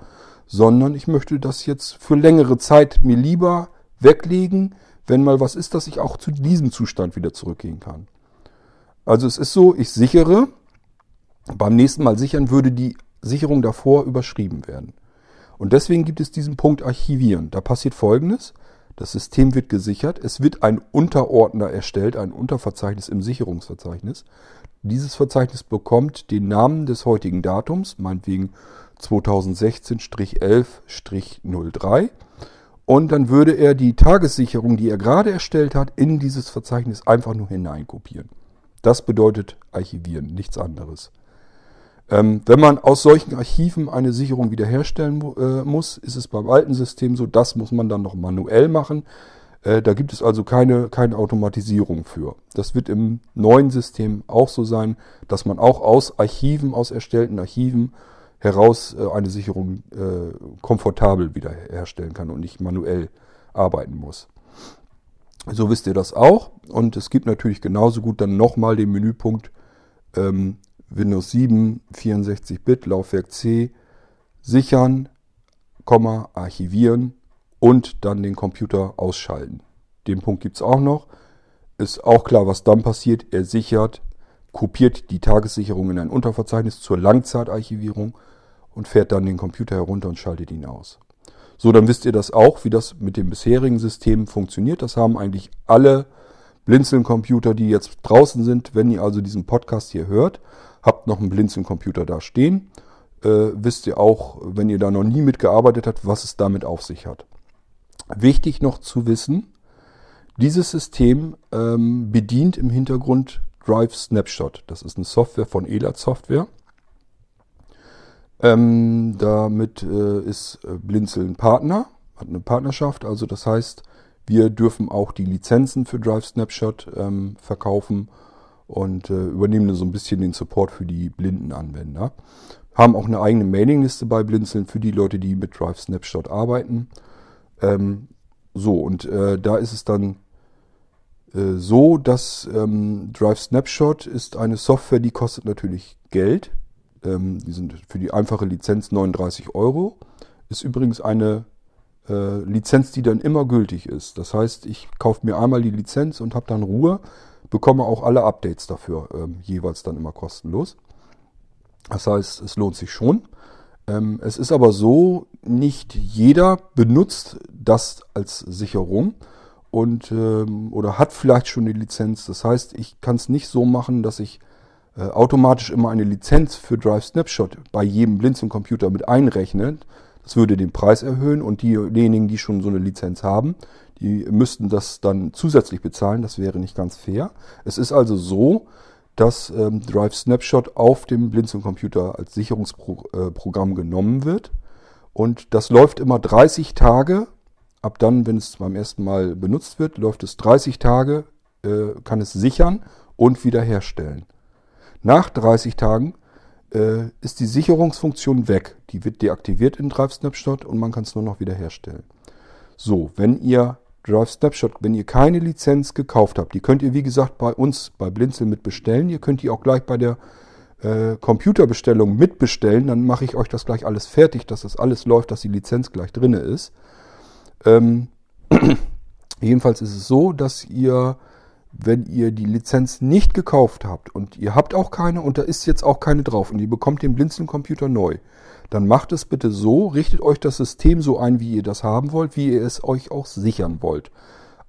sondern ich möchte das jetzt für längere Zeit mir lieber weglegen, wenn mal was ist, dass ich auch zu diesem Zustand wieder zurückgehen kann. Also es ist so, ich sichere, beim nächsten Mal sichern würde die Sicherung davor überschrieben werden. Und deswegen gibt es diesen Punkt Archivieren. Da passiert Folgendes. Das System wird gesichert. Es wird ein Unterordner erstellt, ein Unterverzeichnis im Sicherungsverzeichnis. Dieses Verzeichnis bekommt den Namen des heutigen Datums, meinetwegen 2016-11-03. Und dann würde er die Tagessicherung, die er gerade erstellt hat, in dieses Verzeichnis einfach nur hineinkopieren. Das bedeutet archivieren, nichts anderes. Ähm, wenn man aus solchen Archiven eine Sicherung wiederherstellen äh, muss, ist es beim alten System so, das muss man dann noch manuell machen. Äh, da gibt es also keine, keine Automatisierung für. Das wird im neuen System auch so sein, dass man auch aus Archiven, aus erstellten Archiven heraus äh, eine Sicherung äh, komfortabel wiederherstellen kann und nicht manuell arbeiten muss. So wisst ihr das auch. Und es gibt natürlich genauso gut dann nochmal den Menüpunkt ähm, Windows 7, 64-Bit, Laufwerk C, sichern, Komma, archivieren und dann den Computer ausschalten. Den Punkt gibt es auch noch. Ist auch klar, was dann passiert. Er sichert kopiert die Tagessicherung in ein Unterverzeichnis zur Langzeitarchivierung und fährt dann den Computer herunter und schaltet ihn aus. So, dann wisst ihr das auch, wie das mit dem bisherigen System funktioniert. Das haben eigentlich alle Blinzeln-Computer, die jetzt draußen sind. Wenn ihr also diesen Podcast hier hört, habt noch einen Blinzeln-Computer da stehen. Äh, wisst ihr auch, wenn ihr da noch nie mitgearbeitet habt, was es damit auf sich hat. Wichtig noch zu wissen, dieses System ähm, bedient im Hintergrund Drive Snapshot. Das ist eine Software von ELAT Software. Ähm, damit äh, ist äh, Blinzeln Partner, hat eine Partnerschaft. Also das heißt, wir dürfen auch die Lizenzen für Drive Snapshot ähm, verkaufen und äh, übernehmen so ein bisschen den Support für die blinden Anwender. Haben auch eine eigene Mailingliste bei Blinzeln für die Leute, die mit Drive Snapshot arbeiten. Ähm, so, und äh, da ist es dann so, dass ähm, Drive Snapshot ist eine Software, die kostet natürlich Geld. Ähm, die sind für die einfache Lizenz 39 Euro. Ist übrigens eine äh, Lizenz, die dann immer gültig ist. Das heißt, ich kaufe mir einmal die Lizenz und habe dann Ruhe, bekomme auch alle Updates dafür, ähm, jeweils dann immer kostenlos. Das heißt, es lohnt sich schon. Ähm, es ist aber so, nicht jeder benutzt das als Sicherung und ähm, oder hat vielleicht schon die Lizenz. Das heißt, ich kann es nicht so machen, dass ich äh, automatisch immer eine Lizenz für Drive Snapshot bei jedem Blinzeln-Computer mit einrechne. Das würde den Preis erhöhen und diejenigen, die schon so eine Lizenz haben, die müssten das dann zusätzlich bezahlen. Das wäre nicht ganz fair. Es ist also so, dass ähm, Drive Snapshot auf dem Blinzeln-Computer als Sicherungsprogramm äh, genommen wird. Und das läuft immer 30 Tage. Ab dann, wenn es beim ersten Mal benutzt wird, läuft es 30 Tage, äh, kann es sichern und wiederherstellen. Nach 30 Tagen äh, ist die Sicherungsfunktion weg. Die wird deaktiviert in Drive Snapshot und man kann es nur noch wiederherstellen. So, wenn ihr Drive Snapshot, wenn ihr keine Lizenz gekauft habt, die könnt ihr wie gesagt bei uns bei Blinzel mit bestellen. Ihr könnt die auch gleich bei der äh, Computerbestellung mitbestellen. Dann mache ich euch das gleich alles fertig, dass das alles läuft, dass die Lizenz gleich drin ist. Ähm, *clears throat* jedenfalls ist es so, dass ihr wenn ihr die Lizenz nicht gekauft habt und ihr habt auch keine und da ist jetzt auch keine drauf und ihr bekommt den Blinzeln-Computer neu, dann macht es bitte so, richtet euch das System so ein, wie ihr das haben wollt, wie ihr es euch auch sichern wollt.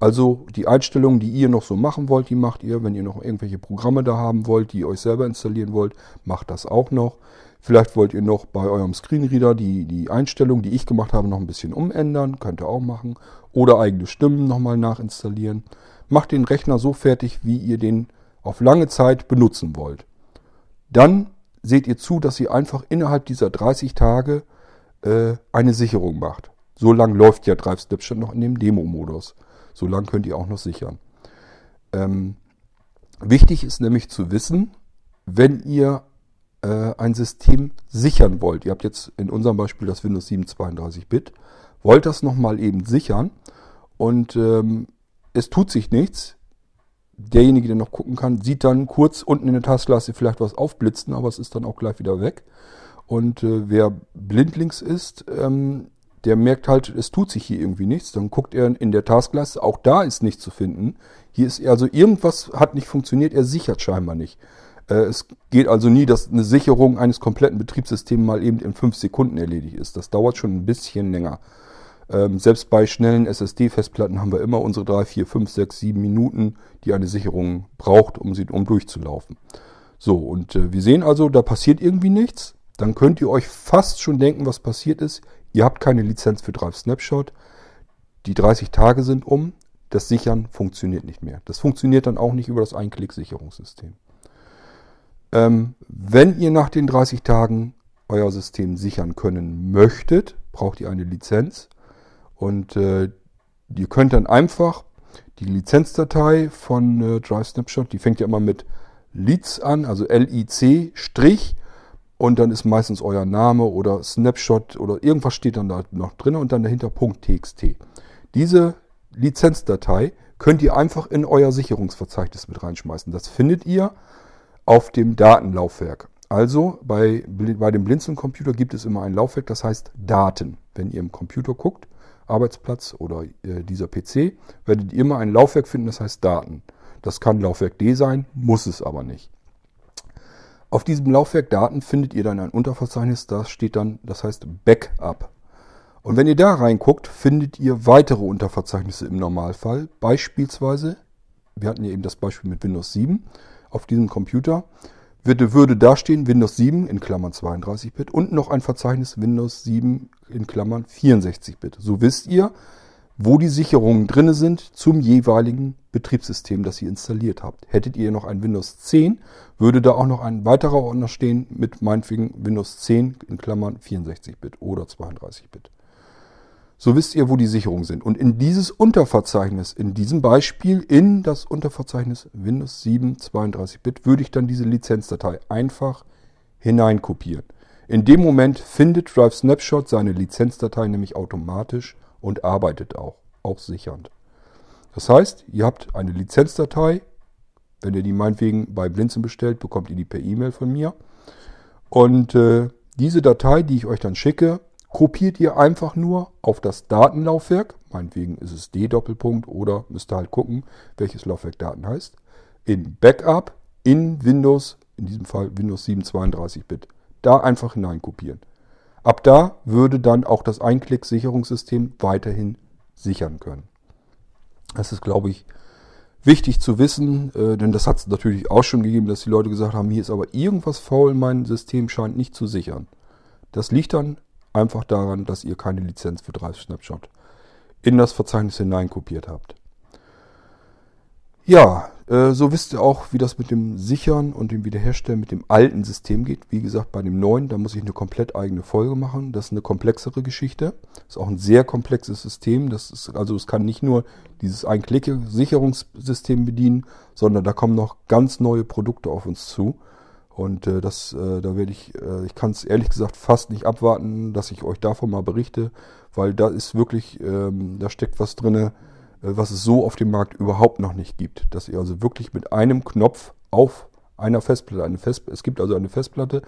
Also die Einstellungen, die ihr noch so machen wollt, die macht ihr. Wenn ihr noch irgendwelche Programme da haben wollt, die ihr euch selber installieren wollt, macht das auch noch. Vielleicht wollt ihr noch bei eurem Screenreader die, die Einstellungen, die ich gemacht habe, noch ein bisschen umändern. Könnt ihr auch machen. Oder eigene Stimmen nochmal nachinstallieren macht den Rechner so fertig, wie ihr den auf lange Zeit benutzen wollt. Dann seht ihr zu, dass ihr einfach innerhalb dieser 30 Tage äh, eine Sicherung macht. So lange läuft ja Drive Snapshot noch in dem Demo-Modus. So lange könnt ihr auch noch sichern. Ähm, wichtig ist nämlich zu wissen, wenn ihr äh, ein System sichern wollt, ihr habt jetzt in unserem Beispiel das Windows 7 32-Bit, wollt das nochmal eben sichern und ähm, es tut sich nichts. Derjenige, der noch gucken kann, sieht dann kurz unten in der Taskleiste vielleicht was aufblitzen, aber es ist dann auch gleich wieder weg. Und äh, wer blindlings ist, ähm, der merkt halt, es tut sich hier irgendwie nichts. Dann guckt er in der Taskleiste, auch da ist nichts zu finden. Hier ist also irgendwas hat nicht funktioniert, er sichert scheinbar nicht. Äh, es geht also nie, dass eine Sicherung eines kompletten Betriebssystems mal eben in fünf Sekunden erledigt ist. Das dauert schon ein bisschen länger. Ähm, selbst bei schnellen SSD-Festplatten haben wir immer unsere 3, 4, 5, 6, 7 Minuten, die eine Sicherung braucht, um sie um durchzulaufen. So, und äh, wir sehen also, da passiert irgendwie nichts. Dann könnt ihr euch fast schon denken, was passiert ist. Ihr habt keine Lizenz für Drive Snapshot. Die 30 Tage sind um. Das Sichern funktioniert nicht mehr. Das funktioniert dann auch nicht über das Einklick-Sicherungssystem. Ähm, wenn ihr nach den 30 Tagen euer System sichern können möchtet, braucht ihr eine Lizenz. Und äh, ihr könnt dann einfach die Lizenzdatei von äh, Drive Snapshot, die fängt ja immer mit Leads an, also L-I-C Strich und dann ist meistens euer Name oder Snapshot oder irgendwas steht dann da noch drin und dann dahinter .txt. Diese Lizenzdatei könnt ihr einfach in euer Sicherungsverzeichnis mit reinschmeißen. Das findet ihr auf dem Datenlaufwerk. Also bei, bei dem Blinzeln-Computer gibt es immer ein Laufwerk, das heißt Daten. Wenn ihr im Computer guckt, Arbeitsplatz oder äh, dieser PC, werdet ihr immer ein Laufwerk finden, das heißt Daten. Das kann Laufwerk D sein, muss es aber nicht. Auf diesem Laufwerk Daten findet ihr dann ein Unterverzeichnis, da steht dann, das heißt Backup. Und wenn ihr da reinguckt, findet ihr weitere Unterverzeichnisse im Normalfall. Beispielsweise, wir hatten ja eben das Beispiel mit Windows 7 auf diesem Computer würde, würde da stehen Windows 7 in Klammern 32-Bit und noch ein Verzeichnis Windows 7 in Klammern 64-Bit. So wisst ihr, wo die Sicherungen drinne sind zum jeweiligen Betriebssystem, das ihr installiert habt. Hättet ihr noch ein Windows 10, würde da auch noch ein weiterer Ordner stehen mit meinetwegen Windows 10 in Klammern 64-Bit oder 32-Bit. So wisst ihr, wo die Sicherungen sind. Und in dieses Unterverzeichnis, in diesem Beispiel, in das Unterverzeichnis Windows 7 32-Bit, würde ich dann diese Lizenzdatei einfach hineinkopieren. In dem Moment findet Drive Snapshot seine Lizenzdatei nämlich automatisch und arbeitet auch, auch sichernd. Das heißt, ihr habt eine Lizenzdatei. Wenn ihr die meinetwegen bei Blinzen bestellt, bekommt ihr die per E-Mail von mir. Und äh, diese Datei, die ich euch dann schicke, kopiert ihr einfach nur auf das Datenlaufwerk. Meinetwegen ist es D-Doppelpunkt oder müsst ihr halt gucken, welches Laufwerk Daten heißt. In Backup in Windows, in diesem Fall Windows 7 32-Bit. Da einfach hineinkopieren. Ab da würde dann auch das Einklick-Sicherungssystem weiterhin sichern können. Das ist, glaube ich, wichtig zu wissen, äh, denn das hat es natürlich auch schon gegeben, dass die Leute gesagt haben, hier ist aber irgendwas faul, mein System scheint nicht zu sichern. Das liegt dann einfach daran, dass ihr keine Lizenz für Drive Snapshot in das Verzeichnis hineinkopiert habt. Ja, äh, so wisst ihr auch, wie das mit dem Sichern und dem Wiederherstellen mit dem alten System geht. Wie gesagt, bei dem neuen, da muss ich eine komplett eigene Folge machen. Das ist eine komplexere Geschichte. Das ist auch ein sehr komplexes System. Das ist, also es kann nicht nur dieses Ein-Klicke-Sicherungssystem bedienen, sondern da kommen noch ganz neue Produkte auf uns zu. Und äh, das, äh, da werde ich, äh, ich kann es ehrlich gesagt fast nicht abwarten, dass ich euch davon mal berichte, weil da ist wirklich, ähm, da steckt was drinne äh, was es so auf dem Markt überhaupt noch nicht gibt. Dass ihr also wirklich mit einem Knopf auf einer Festplatte, eine Fest, es gibt also eine Festplatte,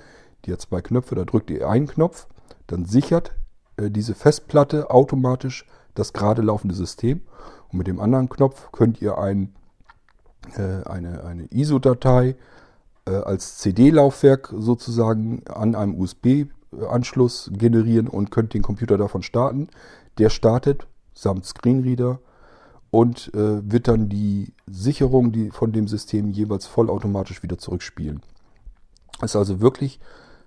die hat zwei Knöpfe, da drückt ihr einen Knopf, dann sichert äh, diese Festplatte automatisch das gerade laufende System. Und mit dem anderen Knopf könnt ihr ein, äh, eine, eine ISO-Datei als CD-Laufwerk sozusagen an einem USB-Anschluss generieren und könnt den Computer davon starten. Der startet samt Screenreader und äh, wird dann die Sicherung die von dem System jeweils vollautomatisch wieder zurückspielen. Ist also wirklich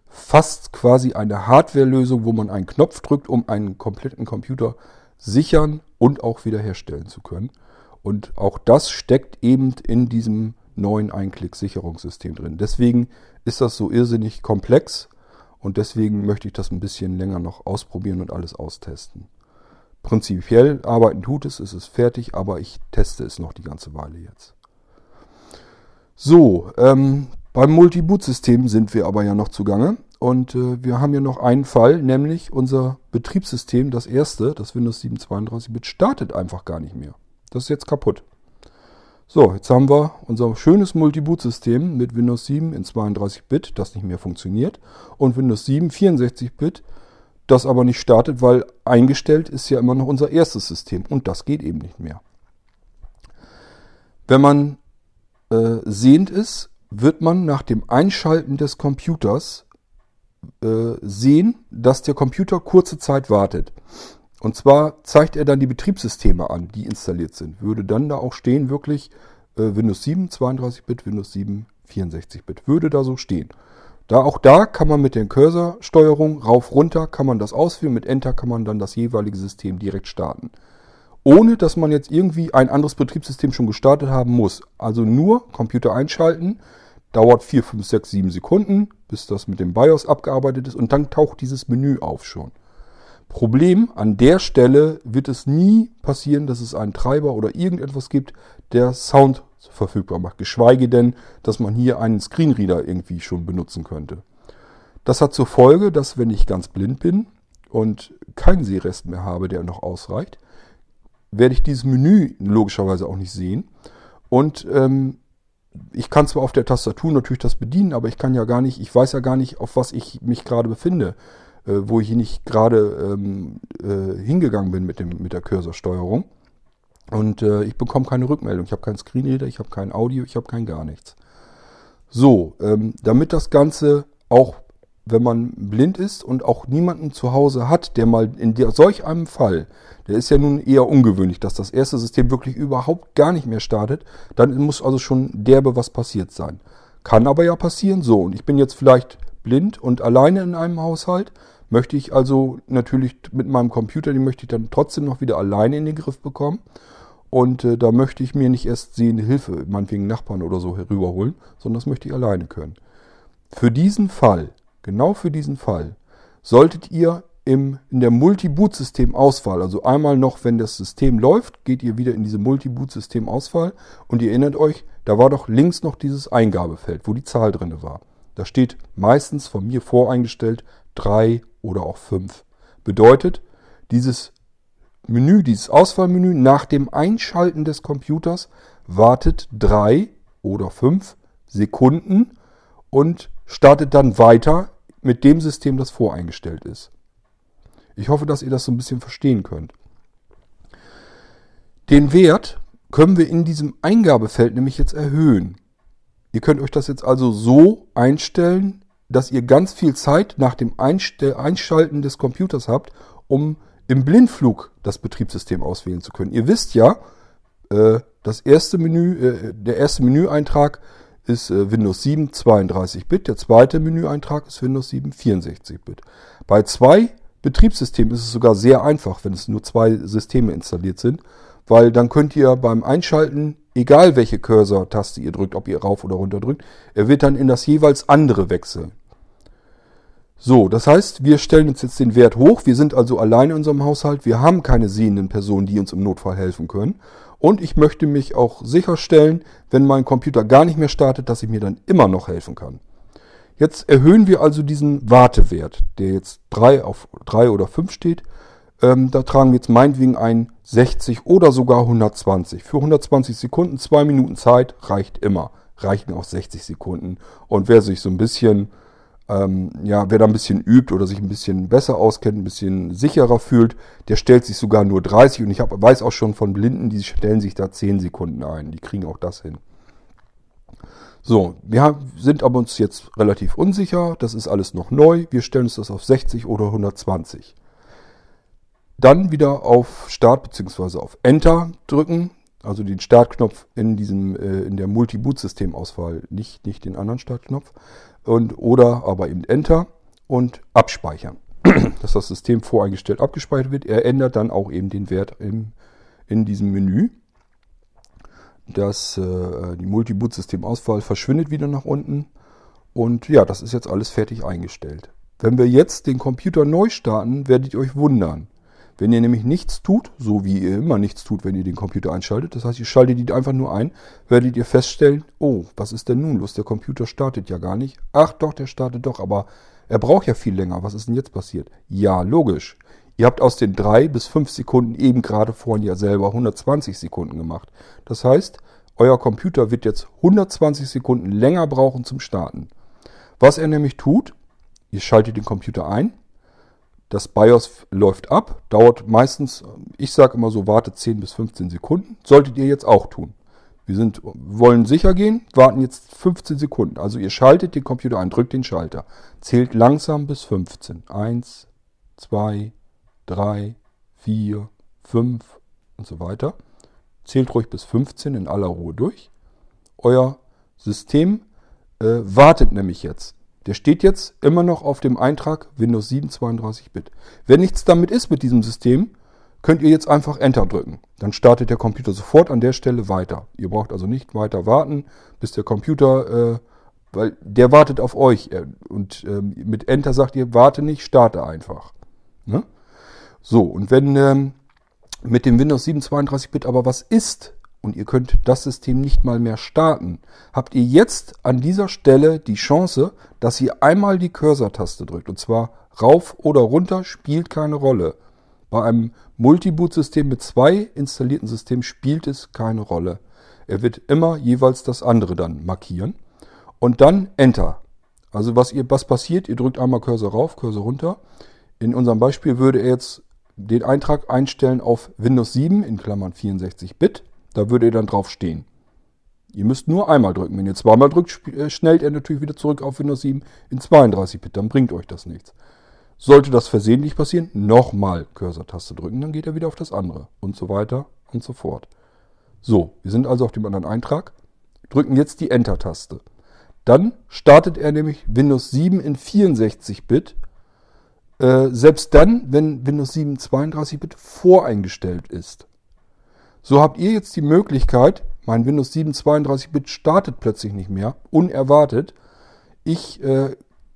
fast quasi eine Hardware-Lösung, wo man einen Knopf drückt, um einen kompletten Computer sichern und auch wiederherstellen zu können. Und auch das steckt eben in diesem neuen Einklick-Sicherungssystem drin. Deswegen ist das so irrsinnig komplex und deswegen möchte ich das ein bisschen länger noch ausprobieren und alles austesten. Prinzipiell arbeiten tut es, es ist fertig, aber ich teste es noch die ganze Weile jetzt. So, ähm, beim Multi-Boot-System sind wir aber ja noch zugange. Und äh, wir haben ja noch einen Fall, nämlich unser Betriebssystem, das erste, das Windows 7 32-Bit, startet einfach gar nicht mehr. Das ist jetzt kaputt. So, jetzt haben wir unser schönes Multi-Boot-System mit Windows 7 in 32-Bit, das nicht mehr funktioniert, und Windows 7 64-Bit, das aber nicht startet, weil eingestellt ist ja immer noch unser erstes System und das geht eben nicht mehr. Wenn man äh, sehend ist, wird man nach dem Einschalten des Computers äh, sehen, dass der Computer kurze Zeit wartet. Und zwar zeigt er dann die Betriebssysteme an, die installiert sind. Würde dann da auch stehen, wirklich äh, Windows 7 32-Bit, Windows 7 64-Bit. Würde da so stehen. Da auch da kann man mit der Cursor-Steuerung rauf runter kann man das ausführen. Mit Enter kann man dann das jeweilige System direkt starten. Ohne dass man jetzt irgendwie ein anderes Betriebssystem schon gestartet haben muss. Also nur Computer einschalten. Dauert 4, 5, 6, 7 Sekunden, bis das mit dem BIOS abgearbeitet ist. Und dann taucht dieses Menü auf schon. Problem, an der Stelle wird es nie passieren, dass es einen Treiber oder irgendetwas gibt, der Sound verfügbar macht. Geschweige denn, dass man hier einen Screenreader irgendwie schon benutzen könnte. Das hat zur Folge, dass wenn ich ganz blind bin und keinen Sehrest mehr habe, der noch ausreicht, werde ich dieses Menü logischerweise auch nicht sehen. Und ähm, ich kann zwar auf der Tastatur natürlich das bedienen, aber ich kann ja gar nicht, ich weiß ja gar nicht, auf was ich mich gerade befinde, äh, wo ich nicht gerade ähm, äh, hingegangen bin mit, dem, mit der Cursorsteuerung. Und äh, ich bekomme keine Rückmeldung. Ich habe keinen Screenreader, ich habe kein Audio, ich habe kein gar nichts. So, ähm, damit das Ganze auch, wenn man blind ist und auch niemanden zu Hause hat, der mal in der, solch einem Fall, der ist ja nun eher ungewöhnlich, dass das erste System wirklich überhaupt gar nicht mehr startet, dann muss also schon derbe was passiert sein. Kann aber ja passieren so. Und ich bin jetzt vielleicht blind und alleine in einem Haushalt möchte ich also natürlich mit meinem Computer, den möchte ich dann trotzdem noch wieder alleine in den Griff bekommen. Und äh, da möchte ich mir nicht erst sehende Hilfe, meinetwegen Nachbarn oder so, herüberholen, sondern das möchte ich alleine können. Für diesen Fall, genau für diesen Fall, solltet ihr im, in der Multi-Boot-System-Auswahl, also einmal noch, wenn das System läuft, geht ihr wieder in diese Multi-Boot-System-Auswahl und ihr erinnert euch, da war doch links noch dieses Eingabefeld, wo die Zahl drin war. Da steht meistens von mir voreingestellt 3 oder auch 5. Bedeutet, dieses Menü, dieses Auswahlmenü nach dem Einschalten des Computers wartet 3 oder 5 Sekunden und startet dann weiter mit dem System, das voreingestellt ist. Ich hoffe, dass ihr das so ein bisschen verstehen könnt. Den Wert können wir in diesem Eingabefeld nämlich jetzt erhöhen. Ihr könnt euch das jetzt also so einstellen, dass ihr ganz viel Zeit nach dem Einschalten des Computers habt, um im Blindflug das Betriebssystem auswählen zu können. Ihr wisst ja, äh, das erste Menü, äh, der erste Menüeintrag ist äh, Windows 7 32-Bit, der zweite Menüeintrag ist Windows 7 64-Bit. Bei zwei Betriebssystem ist es sogar sehr einfach, wenn es nur zwei Systeme installiert sind, weil dann könnt ihr beim Einschalten, egal welche Cursor-Taste ihr drückt, ob ihr rauf oder runter drückt, er wird dann in das jeweils andere wechseln. So, das heißt, wir stellen uns jetzt den Wert hoch. Wir sind also allein in unserem Haushalt. Wir haben keine sehenden Personen, die uns im Notfall helfen können. Und ich möchte mich auch sicherstellen, wenn mein Computer gar nicht mehr startet, dass ich mir dann immer noch helfen kann. Jetzt erhöhen wir also diesen Wartewert, der jetzt 3 auf 3 oder 5 steht. Ähm, da tragen wir jetzt meinetwegen ein 60 oder sogar 120. Für 120 Sekunden, 2 Minuten Zeit reicht immer. Reichen auch 60 Sekunden. Und wer sich so ein bisschen, ähm, ja, wer da ein bisschen übt oder sich ein bisschen besser auskennt, ein bisschen sicherer fühlt, der stellt sich sogar nur 30. Und ich hab, weiß auch schon von Blinden, die stellen sich da 10 Sekunden ein. Die kriegen auch das hin. So, wir sind aber uns jetzt relativ unsicher. Das ist alles noch neu. Wir stellen uns das auf 60 oder 120. Dann wieder auf Start bzw. auf Enter drücken. Also den Startknopf in diesem äh, in der Multi-Boot-System-Auswahl, nicht, nicht den anderen Startknopf. Und, oder aber eben Enter und abspeichern. *clears throat* Dass das System voreingestellt abgespeichert wird. Er ändert dann auch eben den Wert im, in diesem Menü dass äh, die Multi-Boot-System-Auswahl verschwindet wieder nach unten. Und ja, das ist jetzt alles fertig eingestellt. Wenn wir jetzt den Computer neu starten, werdet ihr euch wundern. Wenn ihr nämlich nichts tut, so wie ihr immer nichts tut, wenn ihr den Computer einschaltet, das heißt, ihr schaltet ihn einfach nur ein, werdet ihr feststellen, oh, was ist denn nun los? Der Computer startet ja gar nicht. Ach doch, der startet doch, aber er braucht ja viel länger. Was ist denn jetzt passiert? Ja, logisch. Ihr habt aus den drei bis fünf Sekunden eben gerade vorhin ja selber 120 Sekunden gemacht. Das heißt, euer Computer wird jetzt 120 Sekunden länger brauchen zum Starten. Was er nämlich tut, ihr schaltet den Computer ein, das BIOS läuft ab, dauert meistens, ich sage immer so, wartet 10 bis 15 Sekunden. Solltet ihr jetzt auch tun. Wir sind, wollen sicher gehen, warten jetzt 15 Sekunden. Also ihr schaltet den Computer ein, drückt den Schalter, zählt langsam bis 15. Eins, zwei, 3, 4, 5 und so weiter. Zählt ruhig bis 15 in aller Ruhe durch. Euer System äh, wartet nämlich jetzt. Der steht jetzt immer noch auf dem Eintrag Windows 7 32-Bit. Wenn nichts damit ist mit diesem System, könnt ihr jetzt einfach Enter drücken. Dann startet der Computer sofort an der Stelle weiter. Ihr braucht also nicht weiter warten, bis der Computer, äh, weil der wartet auf euch. Und äh, mit Enter sagt ihr, warte nicht, starte einfach. Ne? So, und wenn ähm, mit dem Windows 7 32-Bit aber was ist und ihr könnt das System nicht mal mehr starten, habt ihr jetzt an dieser Stelle die Chance, dass ihr einmal die Cursor-Taste drückt. Und zwar rauf oder runter spielt keine Rolle. Bei einem Multiboot-System mit zwei installierten Systemen spielt es keine Rolle. Er wird immer jeweils das andere dann markieren. Und dann Enter. Also was, ihr, was passiert, ihr drückt einmal Cursor rauf, Cursor runter. In unserem Beispiel würde er jetzt den Eintrag einstellen auf Windows 7 in Klammern 64-Bit. Da würde er dann drauf stehen. Ihr müsst nur einmal drücken. Wenn ihr zweimal drückt, äh, schnellt er natürlich wieder zurück auf Windows 7 in 32-Bit. Dann bringt euch das nichts. Sollte das versehentlich passieren, nochmal Cursor-Taste drücken, dann geht er wieder auf das andere und so weiter und so fort. So, wir sind also auf dem anderen Eintrag, drücken jetzt die Enter-Taste. Dann startet er nämlich Windows 7 in 64-Bit Äh, selbst dann, wenn Windows 7 32-Bit voreingestellt ist. So habt ihr jetzt die Möglichkeit, mein Windows 7 32-Bit startet plötzlich nicht mehr, unerwartet. Ich äh,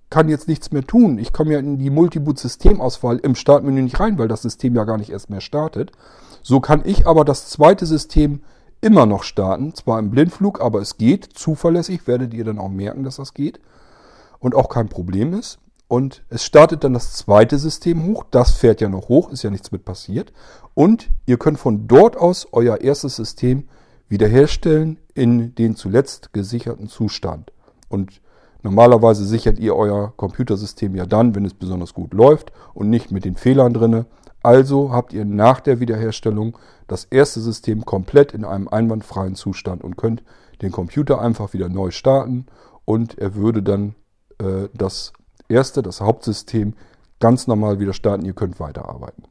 kann jetzt nichts mehr tun. Ich komme ja in die Multiboot-Systemauswahl im Startmenü nicht rein, weil das System ja gar nicht erst mehr startet. So kann ich aber das zweite System immer noch starten, zwar im Blindflug, aber es geht zuverlässig, werdet ihr dann auch merken, dass das geht und auch kein Problem ist. Und es startet dann das zweite System hoch, das fährt ja noch hoch, ist ja nichts mit passiert. Und ihr könnt von dort aus euer erstes System wiederherstellen in den zuletzt gesicherten Zustand. Und normalerweise sichert ihr euer Computersystem ja dann, wenn es besonders gut läuft und nicht mit den Fehlern drinne. Also habt ihr nach der Wiederherstellung das erste System komplett in einem einwandfreien Zustand und könnt den Computer einfach wieder neu starten und er würde dann äh, das erste, das Hauptsystem, ganz normal wieder starten. Ihr könnt weiterarbeiten.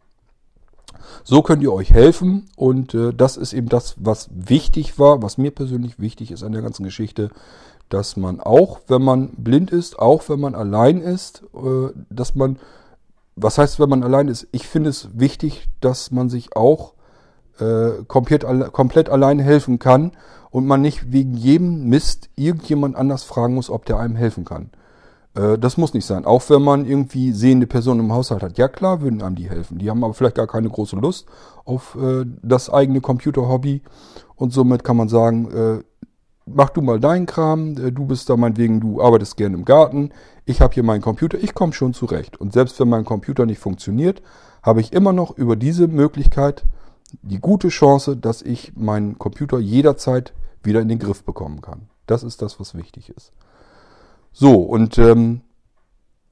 So könnt ihr euch helfen und äh, das ist eben das, was wichtig war, was mir persönlich wichtig ist an der ganzen Geschichte, dass man auch, wenn man blind ist, auch wenn man allein ist, äh, dass man, was heißt, wenn man allein ist? Ich finde es wichtig, dass man sich auch äh, komplett, komplett allein helfen kann und man nicht wegen jedem Mist irgendjemand anders fragen muss, ob der einem helfen kann. Äh, das muss nicht sein. Auch wenn man irgendwie sehende Personen im Haushalt hat. Ja klar, würden einem die helfen. Die haben aber vielleicht gar keine große Lust auf äh, das eigene Computerhobby. Und somit kann man sagen, äh, mach du mal deinen Kram. Äh, du bist da meinetwegen, du arbeitest gerne im Garten. Ich habe hier meinen Computer. Ich komme schon zurecht. Und selbst wenn mein Computer nicht funktioniert, habe ich immer noch über diese Möglichkeit die gute Chance, dass ich meinen Computer jederzeit wieder in den Griff bekommen kann. Das ist das, was wichtig ist. So, und ähm,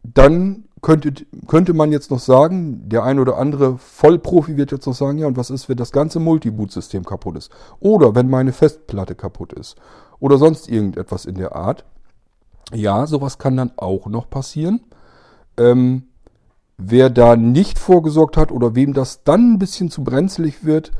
dann könnte, könnte man jetzt noch sagen, der ein oder andere Vollprofi wird jetzt noch sagen, ja, und was ist, wenn das ganze Multiboot-System kaputt ist? Oder wenn meine Festplatte kaputt ist? Oder sonst irgendetwas in der Art. Ja, sowas kann dann auch noch passieren. Ähm, wer da nicht vorgesorgt hat oder wem das dann ein bisschen zu brenzlig wird,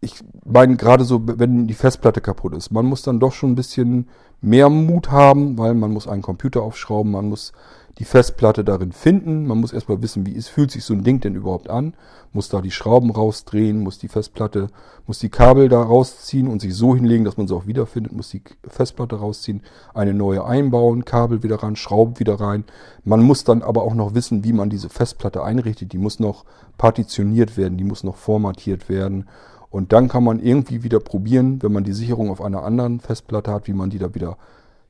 ich meine gerade so, wenn die Festplatte kaputt ist, man muss dann doch schon ein bisschen mehr Mut haben, weil man muss einen Computer aufschrauben, man muss die Festplatte darin finden, man muss erstmal wissen, wie es fühlt sich so ein Ding denn überhaupt an, muss da die Schrauben rausdrehen, muss die Festplatte, muss die Kabel da rausziehen und sich so hinlegen, dass man sie auch wiederfindet, muss die Festplatte rausziehen, eine neue einbauen, Kabel wieder ran, Schrauben wieder rein. Man muss dann aber auch noch wissen, wie man diese Festplatte einrichtet, die muss noch partitioniert werden, die muss noch formatiert werden und dann kann man irgendwie wieder probieren, wenn man die Sicherung auf einer anderen Festplatte hat, wie man die da wieder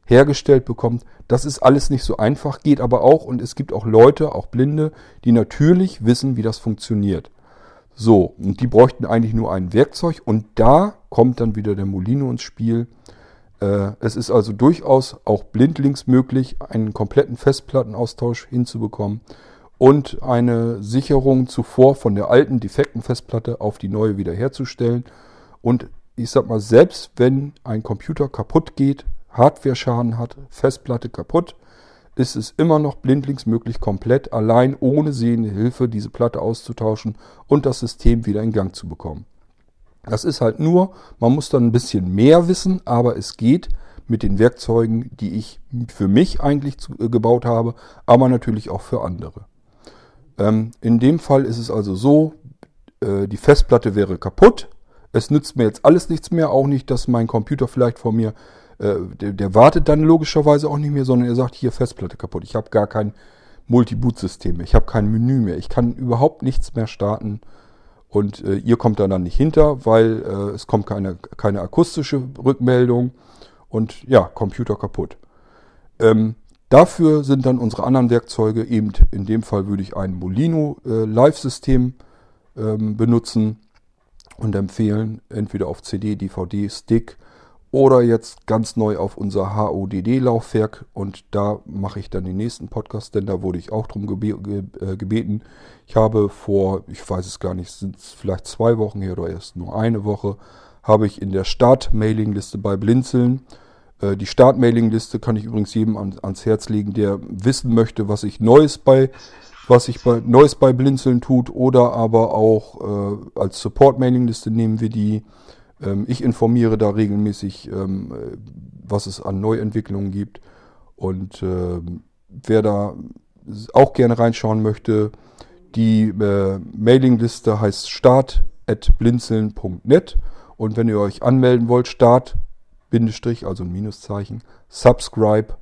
hergestellt bekommt. Das ist alles nicht so einfach, geht aber auch und es gibt auch Leute, auch Blinde, die natürlich wissen, wie das funktioniert. So, und die bräuchten eigentlich nur ein Werkzeug und da kommt dann wieder der Molino ins Spiel. Äh, es ist also durchaus auch blindlings möglich, einen kompletten Festplattenaustausch hinzubekommen und eine Sicherung zuvor von der alten defekten Festplatte auf die neue wiederherzustellen. Und ich sag mal, selbst wenn ein Computer kaputt geht, Hardware-Schaden hat, Festplatte kaputt, ist es immer noch blindlings möglich, komplett allein ohne sehende Hilfe diese Platte auszutauschen und das System wieder in Gang zu bekommen. Das ist halt nur, man muss dann ein bisschen mehr wissen, aber es geht mit den Werkzeugen, die ich für mich eigentlich äh, gebaut habe, aber natürlich auch für andere. Ähm, in dem Fall ist es also so, äh, die Festplatte wäre kaputt. Es nützt mir jetzt alles nichts mehr, auch nicht, dass mein Computer vielleicht vor mir, äh, der, der, wartet dann logischerweise auch nicht mehr, sondern er sagt, hier Festplatte kaputt. Ich habe gar kein Multi-Boot-System mehr, ich habe kein Menü mehr, ich kann überhaupt nichts mehr starten. Und äh, ihr kommt da dann nicht hinter, weil äh, es kommt keine, keine akustische Rückmeldung und ja, Computer kaputt. Ähm, Dafür sind dann unsere anderen Werkzeuge eben, in dem Fall würde ich ein Molino äh, Live-System ähm, benutzen und empfehlen, entweder auf CD, DVD, Stick oder jetzt ganz neu auf unser HODD-Laufwerk und da mache ich dann den nächsten Podcast, denn da wurde ich auch drum äh, gebeten. Ich habe vor, ich weiß es gar nicht, sind es vielleicht zwei Wochen her oder erst nur eine Woche, habe ich in der Start-Mailing-Liste bei Blinzeln die Start-Mailing-Liste kann ich übrigens jedem ans Herz legen, der wissen möchte, was ich Neues bei was sich bei Neues bei Blinzeln tut oder aber auch äh, als Support-Mailing-Liste nehmen wir die. Ähm, ich informiere da regelmäßig, ähm, was es an Neuentwicklungen gibt. Und äh, wer da auch gerne reinschauen möchte, die äh, Mailingliste heißt start.blinzeln.net und wenn ihr euch anmelden wollt, start, Bindestrich, also ein Minuszeichen, subscribe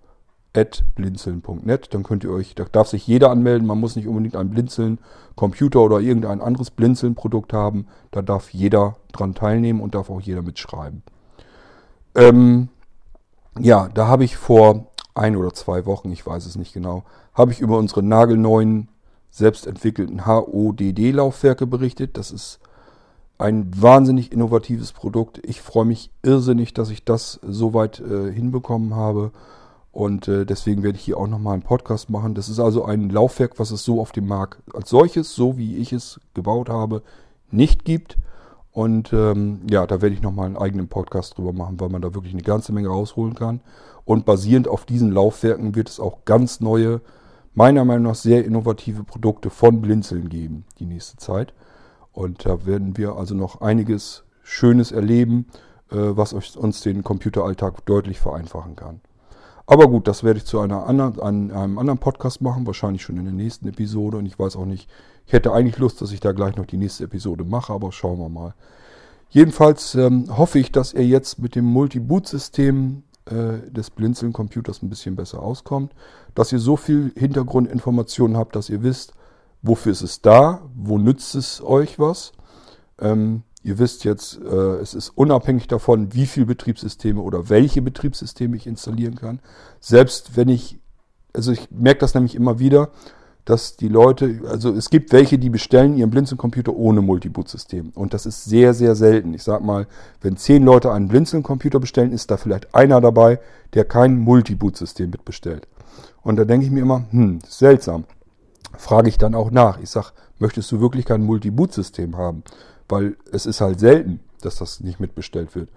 at blinzeln.net. Dann könnt ihr euch, da darf sich jeder anmelden. Man muss nicht unbedingt einen Blinzeln Computer oder irgendein anderes Blinzeln Produkt haben. Da darf jeder dran teilnehmen und darf auch jeder mitschreiben. Ähm, ja, da habe ich vor ein oder zwei Wochen, ich weiß es nicht genau, habe ich über unsere nagelneuen selbstentwickelten HODD-Laufwerke berichtet. Das ist ein wahnsinnig innovatives Produkt. Ich freue mich irrsinnig, dass ich das so weit äh, hinbekommen habe. Und äh, deswegen werde ich hier auch nochmal einen Podcast machen. Das ist also ein Laufwerk, was es so auf dem Markt als solches, so wie ich es gebaut habe, nicht gibt. Und ähm, ja, da werde ich nochmal einen eigenen Podcast drüber machen, weil man da wirklich eine ganze Menge rausholen kann. Und basierend auf diesen Laufwerken wird es auch ganz neue, meiner Meinung nach sehr innovative Produkte von Blinzeln geben, die nächste Zeit. Und da werden wir also noch einiges Schönes erleben, äh, was uns den Computeralltag deutlich vereinfachen kann. Aber gut, das werde ich zu einer anderen, einem anderen Podcast machen, wahrscheinlich schon in der nächsten Episode. Und ich weiß auch nicht, ich hätte eigentlich Lust, dass ich da gleich noch die nächste Episode mache, aber schauen wir mal. Jedenfalls ähm, hoffe ich, dass ihr jetzt mit dem Multi-Boot-System äh, des Blinzeln-Computers ein bisschen besser auskommt, dass ihr so viel Hintergrundinformationen habt, dass ihr wisst, wofür ist es da, wo nützt es euch was. Ähm, Ihr wisst jetzt, äh, es ist unabhängig davon, wie viele Betriebssysteme oder welche Betriebssysteme ich installieren kann. Selbst wenn ich, also ich merke das nämlich immer wieder, dass die Leute, also es gibt welche, die bestellen ihren Blinzeln-Computer ohne Multiboot-System. Und das ist sehr, sehr selten. Ich sag mal, wenn zehn Leute einen Blinzeln-Computer bestellen, ist da vielleicht einer dabei, der kein Multiboot-System mitbestellt. Und da denke ich mir immer, hm, seltsam. Frage ich dann auch nach. Ich sag, möchtest du wirklich kein Multiboot-System haben? weil es ist halt selten, dass das nicht mitbestellt wird.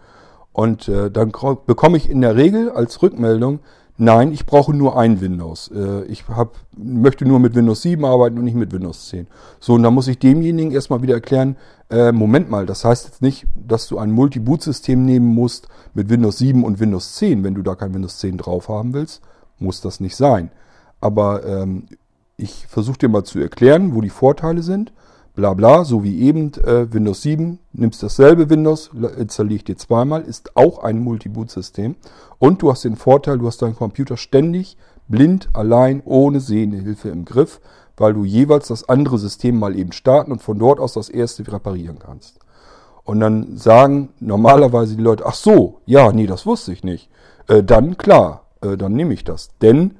Und äh, dann bekomme ich in der Regel als Rückmeldung, nein, ich brauche nur ein Windows. Äh, ich hab, möchte nur mit Windows 7 arbeiten und nicht mit Windows 10. So, und dann muss ich demjenigen erstmal wieder erklären, äh, Moment mal, das heißt jetzt nicht, dass du ein Multi-Boot-System nehmen musst mit Windows 7 und Windows 10, wenn du da kein Windows 10 drauf haben willst. Muss das nicht sein. Aber ähm, ich versuche dir mal zu erklären, wo die Vorteile sind bla bla, so wie eben äh, Windows 7, nimmst dasselbe Windows, installiere ich dir zweimal, ist auch ein Multiboot-System. Und du hast den Vorteil, du hast deinen Computer ständig blind, allein, ohne sehende Hilfe im Griff, weil du jeweils das andere System mal eben starten und von dort aus das erste reparieren kannst. Und dann sagen normalerweise die Leute, ach so, ja, nee, das wusste ich nicht. Äh, dann klar, äh, dann nehme ich das. Denn,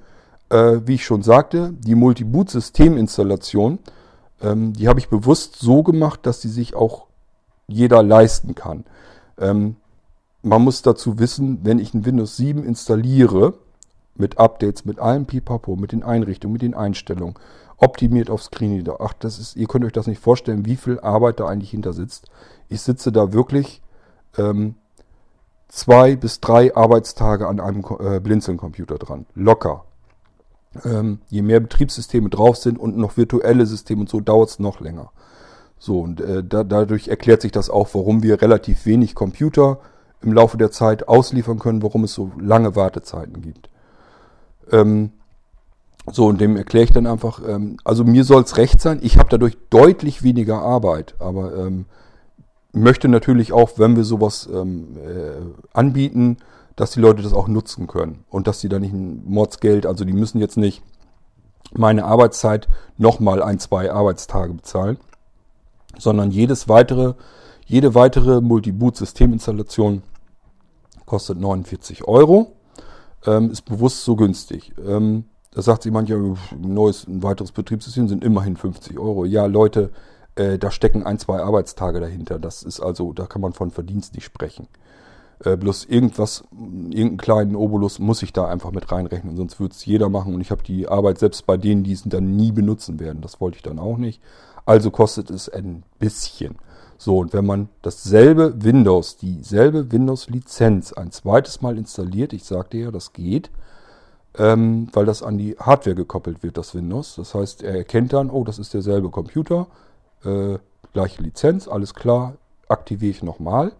äh, wie ich schon sagte, die Multiboot-Systeminstallation ähm, die habe ich bewusst so gemacht, dass sie sich auch jeder leisten kann. Ähm, man muss dazu wissen, wenn ich ein Windows 7 installiere, mit Updates, mit allem Pipapo, mit den Einrichtungen, mit den Einstellungen, optimiert auf Screenreader. Ach, das ist, ihr könnt euch das nicht vorstellen, wie viel Arbeit da eigentlich hinter sitzt. Ich sitze da wirklich ähm, zwei bis drei Arbeitstage an einem äh, Blinzeln-Computer dran. Locker ähm, je mehr Betriebssysteme drauf sind und noch virtuelle Systeme und so, dauert es noch länger. So, und äh, da, dadurch erklärt sich das auch, warum wir relativ wenig Computer im Laufe der Zeit ausliefern können, warum es so lange Wartezeiten gibt. Ähm, so, und dem erkläre ich dann einfach, ähm, also mir soll es recht sein, ich habe dadurch deutlich weniger Arbeit, aber ähm, möchte natürlich auch, wenn wir sowas ähm, äh, anbieten, dass die Leute das auch nutzen können und dass sie da nicht ein Mordsgeld, also die müssen jetzt nicht meine Arbeitszeit nochmal ein, zwei Arbeitstage bezahlen, sondern jedes weitere, jede weitere Multi-Boot-Systeminstallation kostet 49 Euro, ähm, ist bewusst so günstig. Ähm, da sagt sich mancher, ein neues, ein weiteres Betriebssystem sind immerhin 50 Euro. Ja, Leute, äh, da stecken ein, zwei Arbeitstage dahinter. Das ist also, da kann man von Verdienst nicht sprechen. Äh, bloß irgendwas, irgendeinen kleinen Obolus muss ich da einfach mit reinrechnen, sonst würde es jeder machen und ich habe die Arbeit selbst bei denen, die es dann nie benutzen werden. Das wollte ich dann auch nicht. Also kostet es ein bisschen. So, und wenn man dasselbe Windows, dieselbe Windows-Lizenz ein zweites Mal installiert, ich sagte ja, das geht, ähm, weil das an die Hardware gekoppelt wird, das Windows. Das heißt, er erkennt dann, oh, das ist derselbe Computer, äh, gleiche Lizenz, alles klar, aktiviere ich nochmal.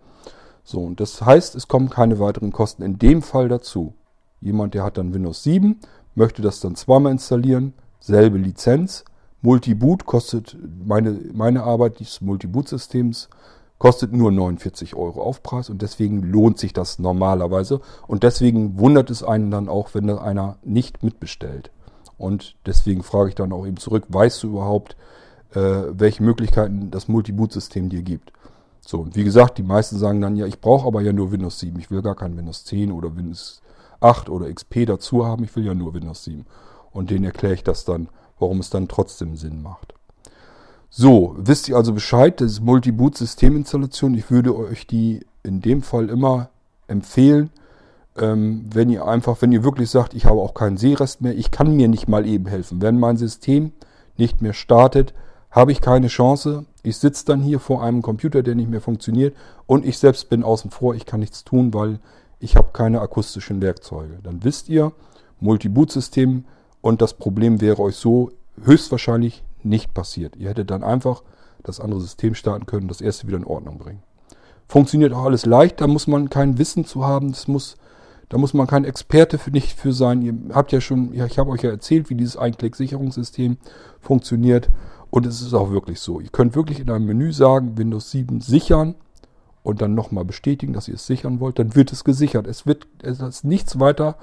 So, und das heißt, es kommen keine weiteren Kosten in dem Fall dazu. Jemand, der hat dann Windows 7, möchte das dann zweimal installieren, selbe Lizenz. Multiboot kostet, meine, meine Arbeit des Multiboot-Systems kostet nur 49 Euro Aufpreis und deswegen lohnt sich das normalerweise. Und deswegen wundert es einen dann auch, wenn da einer nicht mitbestellt. Und deswegen frage ich dann auch eben zurück, weißt du überhaupt, äh, welche Möglichkeiten das Multiboot-System dir gibt? So, und wie gesagt, die meisten sagen dann, ja, ich brauche aber ja nur Windows 7. Ich will gar kein Windows 10 oder Windows 8 oder XP dazu haben. Ich will ja nur Windows 7. Und denen erkläre ich das dann, warum es dann trotzdem Sinn macht. So, wisst ihr also Bescheid, das ist Multi-Boot-Systeminstallation. Ich würde euch die in dem Fall immer empfehlen, ähm, wenn ihr einfach, wenn ihr wirklich sagt, ich habe auch keinen Sehrest mehr, ich kann mir nicht mal eben helfen. Wenn mein System nicht mehr startet, habe ich keine Chance. Ich sitze dann hier vor einem Computer, der nicht mehr funktioniert und ich selbst bin außen vor, ich kann nichts tun, weil ich habe keine akustischen Werkzeuge. Dann wisst ihr, Multi-Boot-System und das Problem wäre euch so höchstwahrscheinlich nicht passiert. Ihr hättet dann einfach das andere System starten können, das erste wieder in Ordnung bringen. Funktioniert auch alles leicht, da muss man kein Wissen zu haben, das muss, da muss man kein Experte für nicht für sein. Ihr habt ja schon, ja, ich habe euch ja erzählt, wie dieses Einklick-Sicherungssystem funktioniert. Und es ist auch wirklich so. Ihr könnt wirklich in einem Menü sagen, Windows 7 sichern und dann nochmal bestätigen, dass ihr es sichern wollt. Dann wird es gesichert. Es wird es ist nichts weiter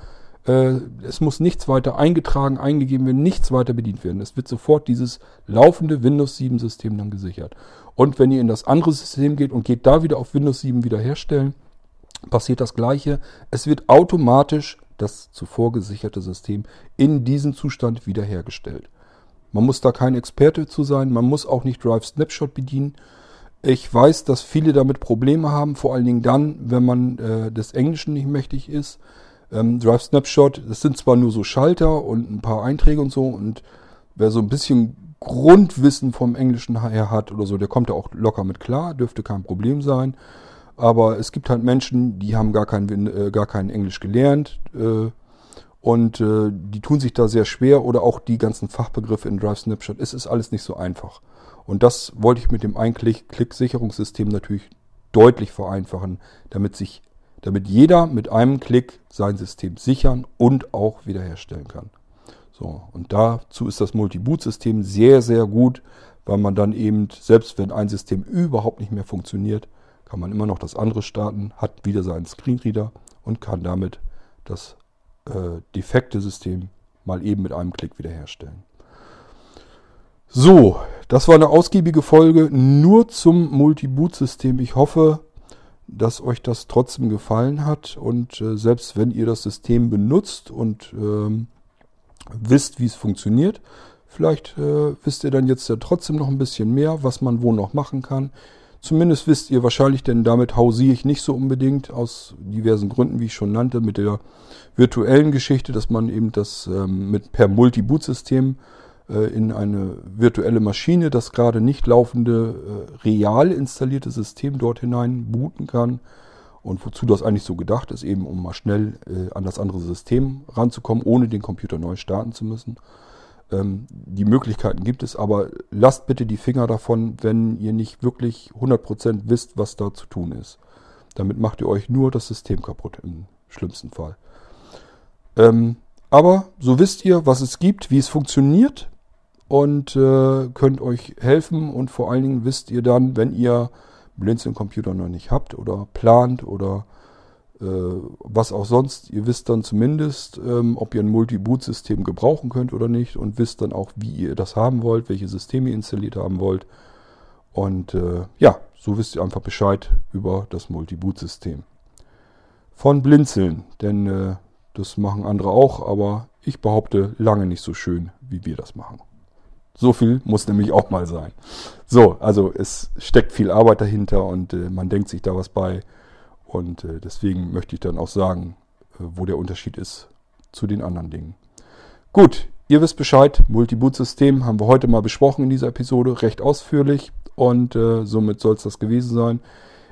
äh, es muss nichts weiter eingetragen, eingegeben werden, nichts weiter bedient werden. Es wird sofort dieses laufende Windows 7 System dann gesichert. Und wenn ihr in das andere System geht und geht da wieder auf Windows 7 wiederherstellen, passiert das gleiche. Es wird automatisch das zuvor gesicherte System in diesem Zustand wiederhergestellt. Man muss da kein Experte zu sein, man muss auch nicht Drive Snapshot bedienen. Ich weiß, dass viele damit Probleme haben, vor allen Dingen dann, wenn man äh, des Englischen nicht mächtig ist. Ähm, Drive Snapshot, das sind zwar nur so Schalter und ein paar Einträge und so und wer so ein bisschen Grundwissen vom Englischen her hat oder so, der kommt da auch locker mit klar, dürfte kein Problem sein. Aber es gibt halt Menschen, die haben gar kein, äh, gar kein Englisch gelernt äh, und äh, die tun sich da sehr schwer oder auch die ganzen Fachbegriffe in Drive Snapshot. Es ist alles nicht so einfach. Und das wollte ich mit dem Ein-Klick-Sicherungssystem natürlich deutlich vereinfachen, damit sich damit jeder mit einem Klick sein System sichern und auch wiederherstellen kann. So, und dazu ist das Multi-Boot-System sehr, sehr gut, weil man dann eben, selbst wenn ein System überhaupt nicht mehr funktioniert, kann man immer noch das andere starten, hat wieder seinen Screenreader und kann damit das äh, defekte System mal eben mit einem Klick wiederherstellen. So, das war eine ausgiebige Folge nur zum Multi-Boot-System. Ich hoffe, dass euch das trotzdem gefallen hat und äh, selbst wenn ihr das System benutzt und ähm, wisst, wie es funktioniert, vielleicht äh, wisst ihr dann jetzt ja trotzdem noch ein bisschen mehr, was man wo noch machen kann. Zumindest wisst ihr wahrscheinlich, denn damit hausiere ich nicht so unbedingt aus diversen Gründen, wie ich schon nannte, mit der virtuellen Geschichte, dass man eben das ähm, mit per Multi-Boot-System äh, in eine virtuelle Maschine das gerade nicht laufende äh, real installierte System dort hinein booten kann. Und wozu das eigentlich so gedacht ist, eben um mal schnell äh, an das andere System ranzukommen, ohne den Computer neu starten zu müssen. Ähm, die Möglichkeiten gibt es, aber lasst bitte die Finger davon, wenn ihr nicht wirklich 100% wisst, was da zu tun ist. Damit macht ihr euch nur das System kaputt im schlimmsten Fall. Ähm, aber so wisst ihr, was es gibt, wie es funktioniert und äh, könnt euch helfen und vor allen Dingen wisst ihr dann, wenn ihr Blinzeln Computer noch nicht habt oder plant oder was auch sonst, ihr wisst dann zumindest, ähm, ob ihr ein Multi-Boot-System gebrauchen könnt oder nicht und wisst dann auch, wie ihr das haben wollt, welche Systeme ihr installiert haben wollt. Und äh, ja, so wisst ihr einfach Bescheid über das Multi-Boot-System. Von Blinzeln, denn äh, das machen andere auch, aber ich behaupte lange nicht so schön, wie wir das machen. So viel muss nämlich auch mal sein. So, also es steckt viel Arbeit dahinter und äh, man denkt sich da was bei. Und äh, deswegen möchte ich dann auch sagen, äh, wo der Unterschied ist zu den anderen Dingen. Gut, ihr wisst Bescheid, Multi-Boot-System haben wir heute mal besprochen in dieser Episode, recht ausführlich. Und äh, somit soll es das gewesen sein.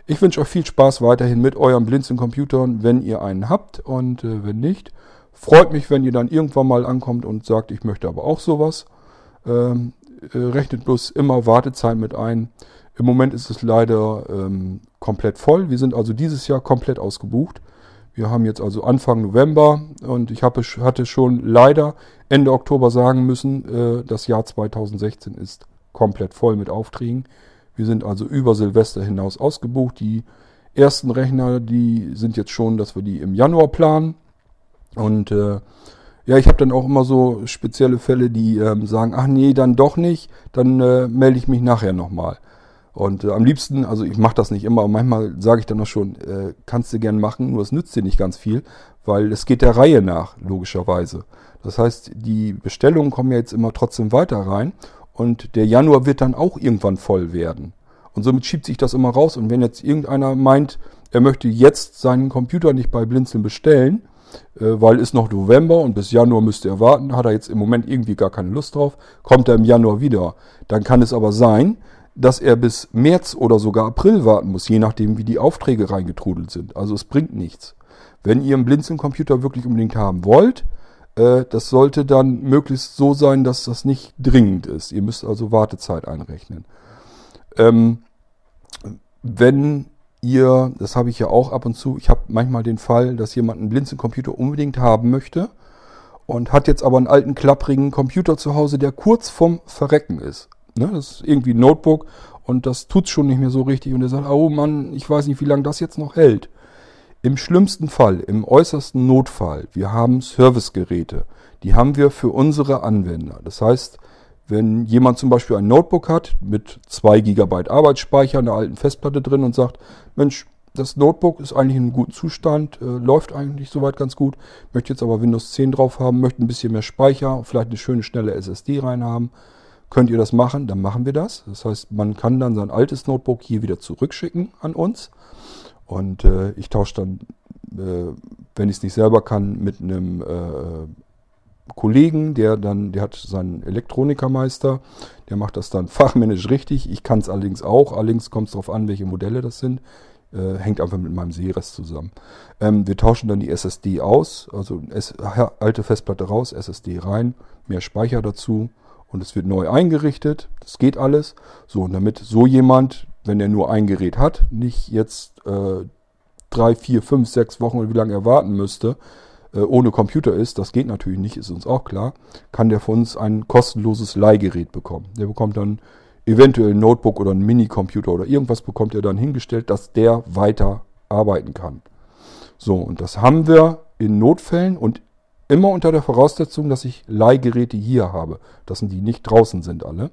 Ich wünsche euch viel Spaß weiterhin mit euren Blinzeln-Computern, wenn ihr einen habt. Und äh, wenn nicht, freut mich, wenn ihr dann irgendwann mal ankommt und sagt, ich möchte aber auch sowas. Ähm, äh, rechnet bloß immer Wartezeit mit ein. Im Moment ist es leider ähm, komplett voll. Wir sind also dieses Jahr komplett ausgebucht. Wir haben jetzt also Anfang November und ich habe, hatte schon leider Ende Oktober sagen müssen, äh, das Jahr 2016 ist komplett voll mit Aufträgen. Wir sind also über Silvester hinaus ausgebucht. Die ersten Rechner, die sind jetzt schon, dass wir die im Januar planen. Und äh, ja, ich habe dann auch immer so spezielle Fälle, die ähm, sagen, ach nee, dann doch nicht, dann äh, melde ich mich nachher nochmal. Und äh, am liebsten, also ich mache das nicht immer, manchmal sage ich dann noch schon, äh, kannst du gern machen, nur es nützt dir nicht ganz viel, weil es geht der Reihe nach, logischerweise. Das heißt, die Bestellungen kommen ja jetzt immer trotzdem weiter rein und der Januar wird dann auch irgendwann voll werden. Und somit schiebt sich das immer raus. Und wenn jetzt irgendeiner meint, er möchte jetzt seinen Computer nicht bei Blinzeln bestellen, äh, weil es noch November und bis Januar müsste er warten, hat er jetzt im Moment irgendwie gar keine Lust drauf, kommt er im Januar wieder. Dann kann es aber sein, dass er bis März oder sogar April warten muss, je nachdem, wie die Aufträge reingetrudelt sind. Also es bringt nichts. Wenn ihr einen Blinzeln-Computer wirklich unbedingt haben wollt, äh, das sollte dann möglichst so sein, dass das nicht dringend ist. Ihr müsst also Wartezeit einrechnen. Ähm, wenn ihr, das habe ich ja auch ab und zu, ich habe manchmal den Fall, dass jemand einen Blinzeln-Computer unbedingt haben möchte und hat jetzt aber einen alten klapprigen Computer zu Hause, der kurz vorm Verrecken ist. Ne? Das ist irgendwie ein Notebook und das tut schon nicht mehr so richtig und er sagt, oh Mann, ich weiß nicht, wie lange das jetzt noch hält. Im schlimmsten Fall, im äußersten Notfall, wir haben Servicegeräte. Die haben wir für unsere Anwender. Das heißt, wenn jemand zum Beispiel ein Notebook hat mit 2 GB Arbeitsspeicher, einer alten Festplatte drin und sagt, Mensch, das Notebook ist eigentlich in einem guten Zustand, äh, läuft eigentlich soweit ganz gut, möchte jetzt aber Windows 10 drauf haben, möchte ein bisschen mehr Speicher, vielleicht eine schöne schnelle SSD rein haben, könnt ihr das machen, dann machen wir das. Das heißt, man kann dann sein altes Notebook hier wieder zurückschicken an uns und äh, ich tausche dann, äh, wenn ich es nicht selber kann, mit einem äh, Kollegen, der dann, der hat seinen Elektronikermeister, der macht das dann *laughs* fachmännisch richtig. Ich kann es allerdings auch. Allerdings kommt es darauf an, welche Modelle das sind. Äh, hängt einfach mit meinem Sehrest zusammen. Ähm, wir tauschen dann die SSD aus, also S alte Festplatte raus, SSD rein, mehr Speicher dazu und es wird neu eingerichtet. Das geht alles. So, und damit so jemand, wenn er nur ein Gerät hat, nicht jetzt äh, drei, vier, fünf, sechs Wochen oder wie lange er warten müsste, äh, ohne Computer ist, das geht natürlich nicht, ist uns auch klar, kann der von uns ein kostenloses Leihgerät bekommen. Der bekommt dann eventuell ein Notebook oder ein Minicomputer oder irgendwas bekommt er dann hingestellt, dass der weiter arbeiten kann. So, und das haben wir in Notfällen und immer unter der Voraussetzung, dass ich Leihgeräte hier habe. Das sind die nicht draußen sind alle.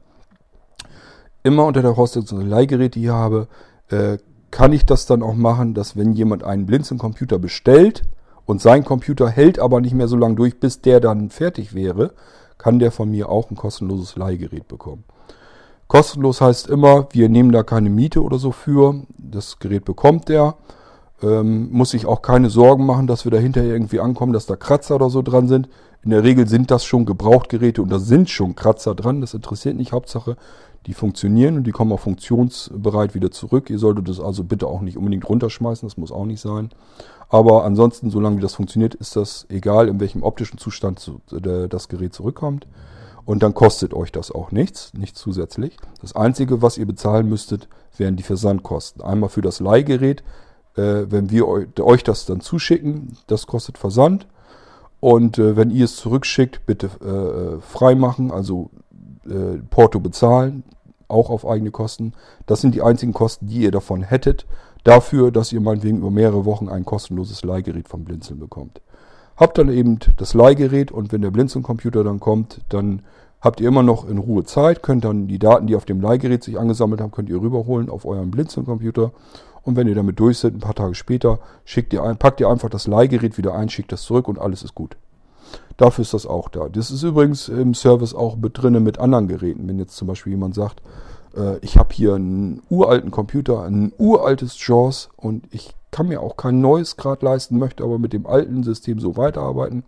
Immer unter der Voraussetzung, dass ich Leihgeräte hier habe, äh, kann ich das dann auch machen, dass wenn jemand einen Blinzeln-Computer bestellt und sein Computer hält aber nicht mehr so lange durch, bis der dann fertig wäre, kann der von mir auch ein kostenloses Leihgerät bekommen. Kostenlos heißt immer, wir nehmen da keine Miete oder so für. Das Gerät bekommt der. Ähm, muss sich auch keine Sorgen machen, dass wir da hinterher irgendwie ankommen, dass da Kratzer oder so dran sind. In der Regel sind das schon Gebrauchtgeräte und da sind schon Kratzer dran. Das interessiert nicht. Hauptsache, die funktionieren und die kommen auch funktionsbereit wieder zurück. Ihr solltet das also bitte auch nicht unbedingt runterschmeißen. Das muss auch nicht sein. Aber ansonsten, solange das funktioniert, ist das egal, in welchem optischen Zustand das Gerät zurückkommt. Und dann kostet euch das auch nichts, nicht zusätzlich. Das Einzige, was ihr bezahlen müsstet, wären die Versandkosten. Einmal für das Leihgerät, äh, wenn wir euch das dann zuschicken, das kostet Versand. Und äh, wenn ihr es zurückschickt, bitte äh, freimachen, also äh, Porto bezahlen, auch auf eigene Kosten. Das sind die einzigen Kosten, die ihr davon hättet, dafür, dass ihr meinetwegen über mehrere Wochen ein kostenloses Leihgerät vom Blinzeln bekommt. Habt dann eben das Leihgerät und wenn der Blinzeln-Computer dann kommt, dann habt ihr immer noch in Ruhe Zeit, könnt dann die Daten, die auf dem Leihgerät sich angesammelt haben, könnt ihr rüberholen auf euren Blinzeln-Computer und wenn ihr damit durch seid, ein paar Tage später, schickt ihr ein, packt ihr einfach das Leihgerät wieder ein, schickt das zurück und alles ist gut. Dafür ist das auch da. Das ist übrigens im Service auch mit drinne mit anderen Geräten. Wenn jetzt zum Beispiel jemand sagt, äh, ich habe hier einen uralten Computer, ein uraltes JAWS und ich kann mir auch kein neues gerade leisten, möchte aber mit dem alten System so weiterarbeiten.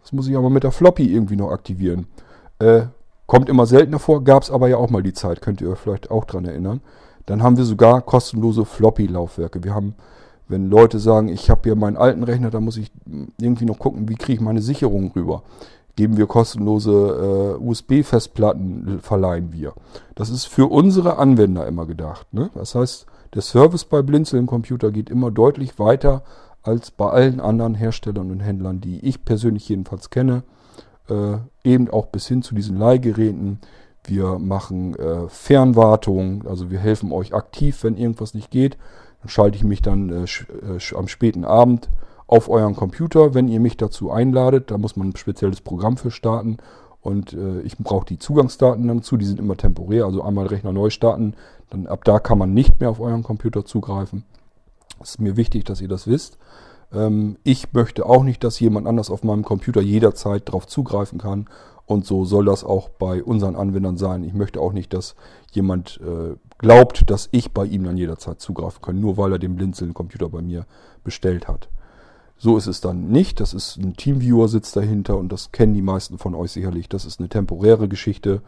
Das muss ich aber mit der Floppy irgendwie noch aktivieren. Äh, kommt immer seltener vor, gab es aber ja auch mal die Zeit, könnt ihr euch vielleicht auch dran erinnern. Dann haben wir sogar kostenlose Floppy-Laufwerke. Wir haben, wenn Leute sagen, ich habe hier meinen alten Rechner, da muss ich irgendwie noch gucken, wie kriege ich meine Sicherung rüber. Geben wir kostenlose äh, USB-Festplatten, verleihen wir. Das ist für unsere Anwender immer gedacht. Ne? Das heißt, der Service bei Blinzeln im Computer geht immer deutlich weiter als bei allen anderen Herstellern und Händlern, die ich persönlich jedenfalls kenne. Äh, eben auch bis hin zu diesen Leihgeräten. Wir machen äh, Fernwartung, also wir helfen euch aktiv, wenn irgendwas nicht geht. Dann schalte ich mich dann äh, äh am späten Abend auf euren Computer, wenn ihr mich dazu einladet. Da muss man ein spezielles Programm für starten. Und äh, ich brauche die Zugangsdaten dazu, die sind immer temporär. Also einmal Rechner neu starten, dann ab da kann man nicht mehr auf euren Computer zugreifen. Es ist mir wichtig, dass ihr das wisst. Ähm, ich möchte auch nicht, dass jemand anders auf meinem Computer jederzeit darauf zugreifen kann. Und so soll das auch bei unseren Anwendern sein. Ich möchte auch nicht, dass jemand äh, glaubt, dass ich bei ihm dann jederzeit zugreifen kann, nur weil er den Blinzeln-Computer bei mir bestellt hat. So ist es dann nicht. Das ist ein Teamviewer sitzt dahinter und das kennen die meisten von euch sicherlich. Das ist eine temporäre Geschichte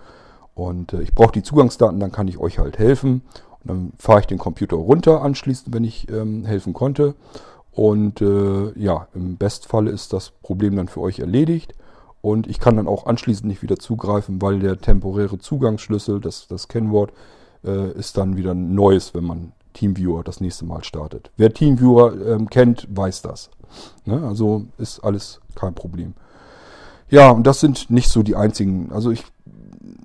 und äh, ich brauche die Zugangsdaten, dann kann ich euch halt helfen. Und dann fahre ich den Computer runter anschließend, wenn ich ähm, helfen konnte. Und äh, ja, im Bestfalle ist das Problem dann für euch erledigt. Und ich kann dann auch anschließend nicht wieder zugreifen, weil der temporäre Zugangsschlüssel, das, das Kennwort, äh, ist dann wieder ein neues, wenn man Teamviewer das nächste Mal startet. Wer Teamviewer ähm, kennt, weiß das. Ne? Also ist alles kein Problem. Ja, und das sind nicht so die einzigen. Also ich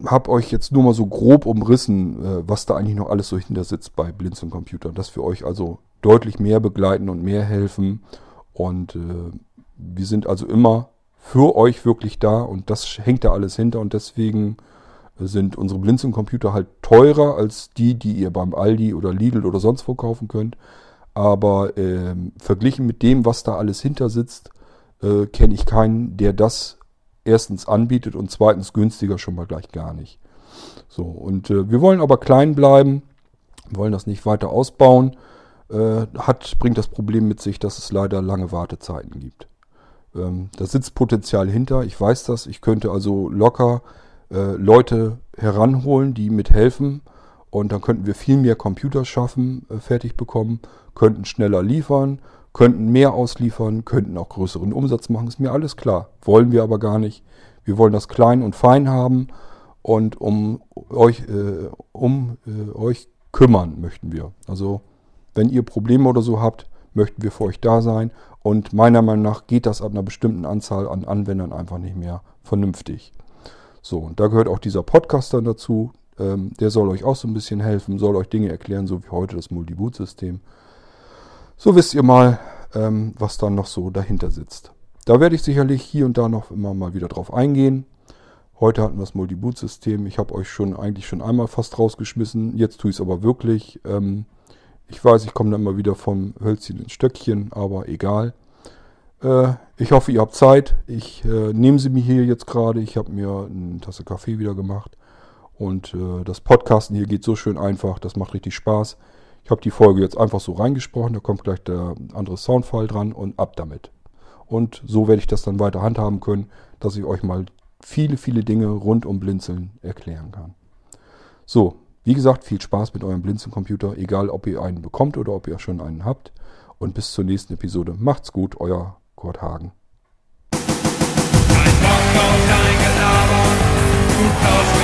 habe euch jetzt nur mal so grob umrissen, äh, was da eigentlich noch alles so hinter sitzt bei Blinzeln Computer. Dass wir euch also deutlich mehr begleiten und mehr helfen. Und äh, wir sind also immer für euch wirklich da und das hängt da alles hinter und deswegen sind unsere Blinzeln Computer halt teurer als die, die ihr beim Aldi oder Lidl oder sonst wo kaufen könnt. Aber äh, verglichen mit dem, was da alles hinter sitzt, äh, kenne ich keinen, der das erstens anbietet und zweitens günstiger schon mal gleich gar nicht. So, und äh, wir wollen aber klein bleiben, wollen das nicht weiter ausbauen. Äh, hat, bringt das Problem mit sich, dass es leider lange Wartezeiten gibt. Ähm, da sitzt Potenzial hinter, ich weiß das. Ich könnte also locker äh, Leute heranholen, die mithelfen und dann könnten wir viel mehr Computer schaffen, äh, fertig bekommen, könnten schneller liefern, könnten mehr ausliefern, könnten auch größeren Umsatz machen. Ist mir alles klar. Wollen wir aber gar nicht. Wir wollen das klein und fein haben und um euch, äh, um äh, euch kümmern möchten wir. Also wenn ihr Probleme oder so habt, möchten wir für euch da sein. Und meiner Meinung nach geht das ab einer bestimmten Anzahl an Anwendern einfach nicht mehr vernünftig. So, und da gehört auch dieser Podcast dann dazu. Ähm, der soll euch auch so ein bisschen helfen, soll euch Dinge erklären, so wie heute das Multiboot-System. So wisst ihr mal, ähm, was dann noch so dahinter sitzt. Da werde ich sicherlich hier und da noch immer mal wieder drauf eingehen. Heute hatten wir das Multiboot-System. Ich habe euch schon eigentlich schon einmal fast rausgeschmissen. Jetzt tue ich es aber wirklich. Ähm, ich weiß, ich komme dann immer wieder vom Hölzchen ins Stöckchen, aber egal. Äh, ich hoffe, ihr habt Zeit. Ich äh, nehme sie mir hier jetzt gerade. Ich habe mir eine Tasse Kaffee wieder gemacht. Und äh, das Podcasten hier geht so schön einfach, das macht richtig Spaß. Ich habe die Folge jetzt einfach so reingesprochen, da kommt gleich der andere Soundfile dran und ab damit. Und so werde ich das dann weiter handhaben können, dass ich euch mal viele, viele Dinge rund um Blinzeln erklären kann. So, wie gesagt, viel Spaß mit eurem Blinzeln-Computer, egal ob ihr einen bekommt oder ob ihr schon einen habt. Und bis zur nächsten Episode. Macht's gut, euer Kurt Hagen. Ein Bock auf dein Gelaber, du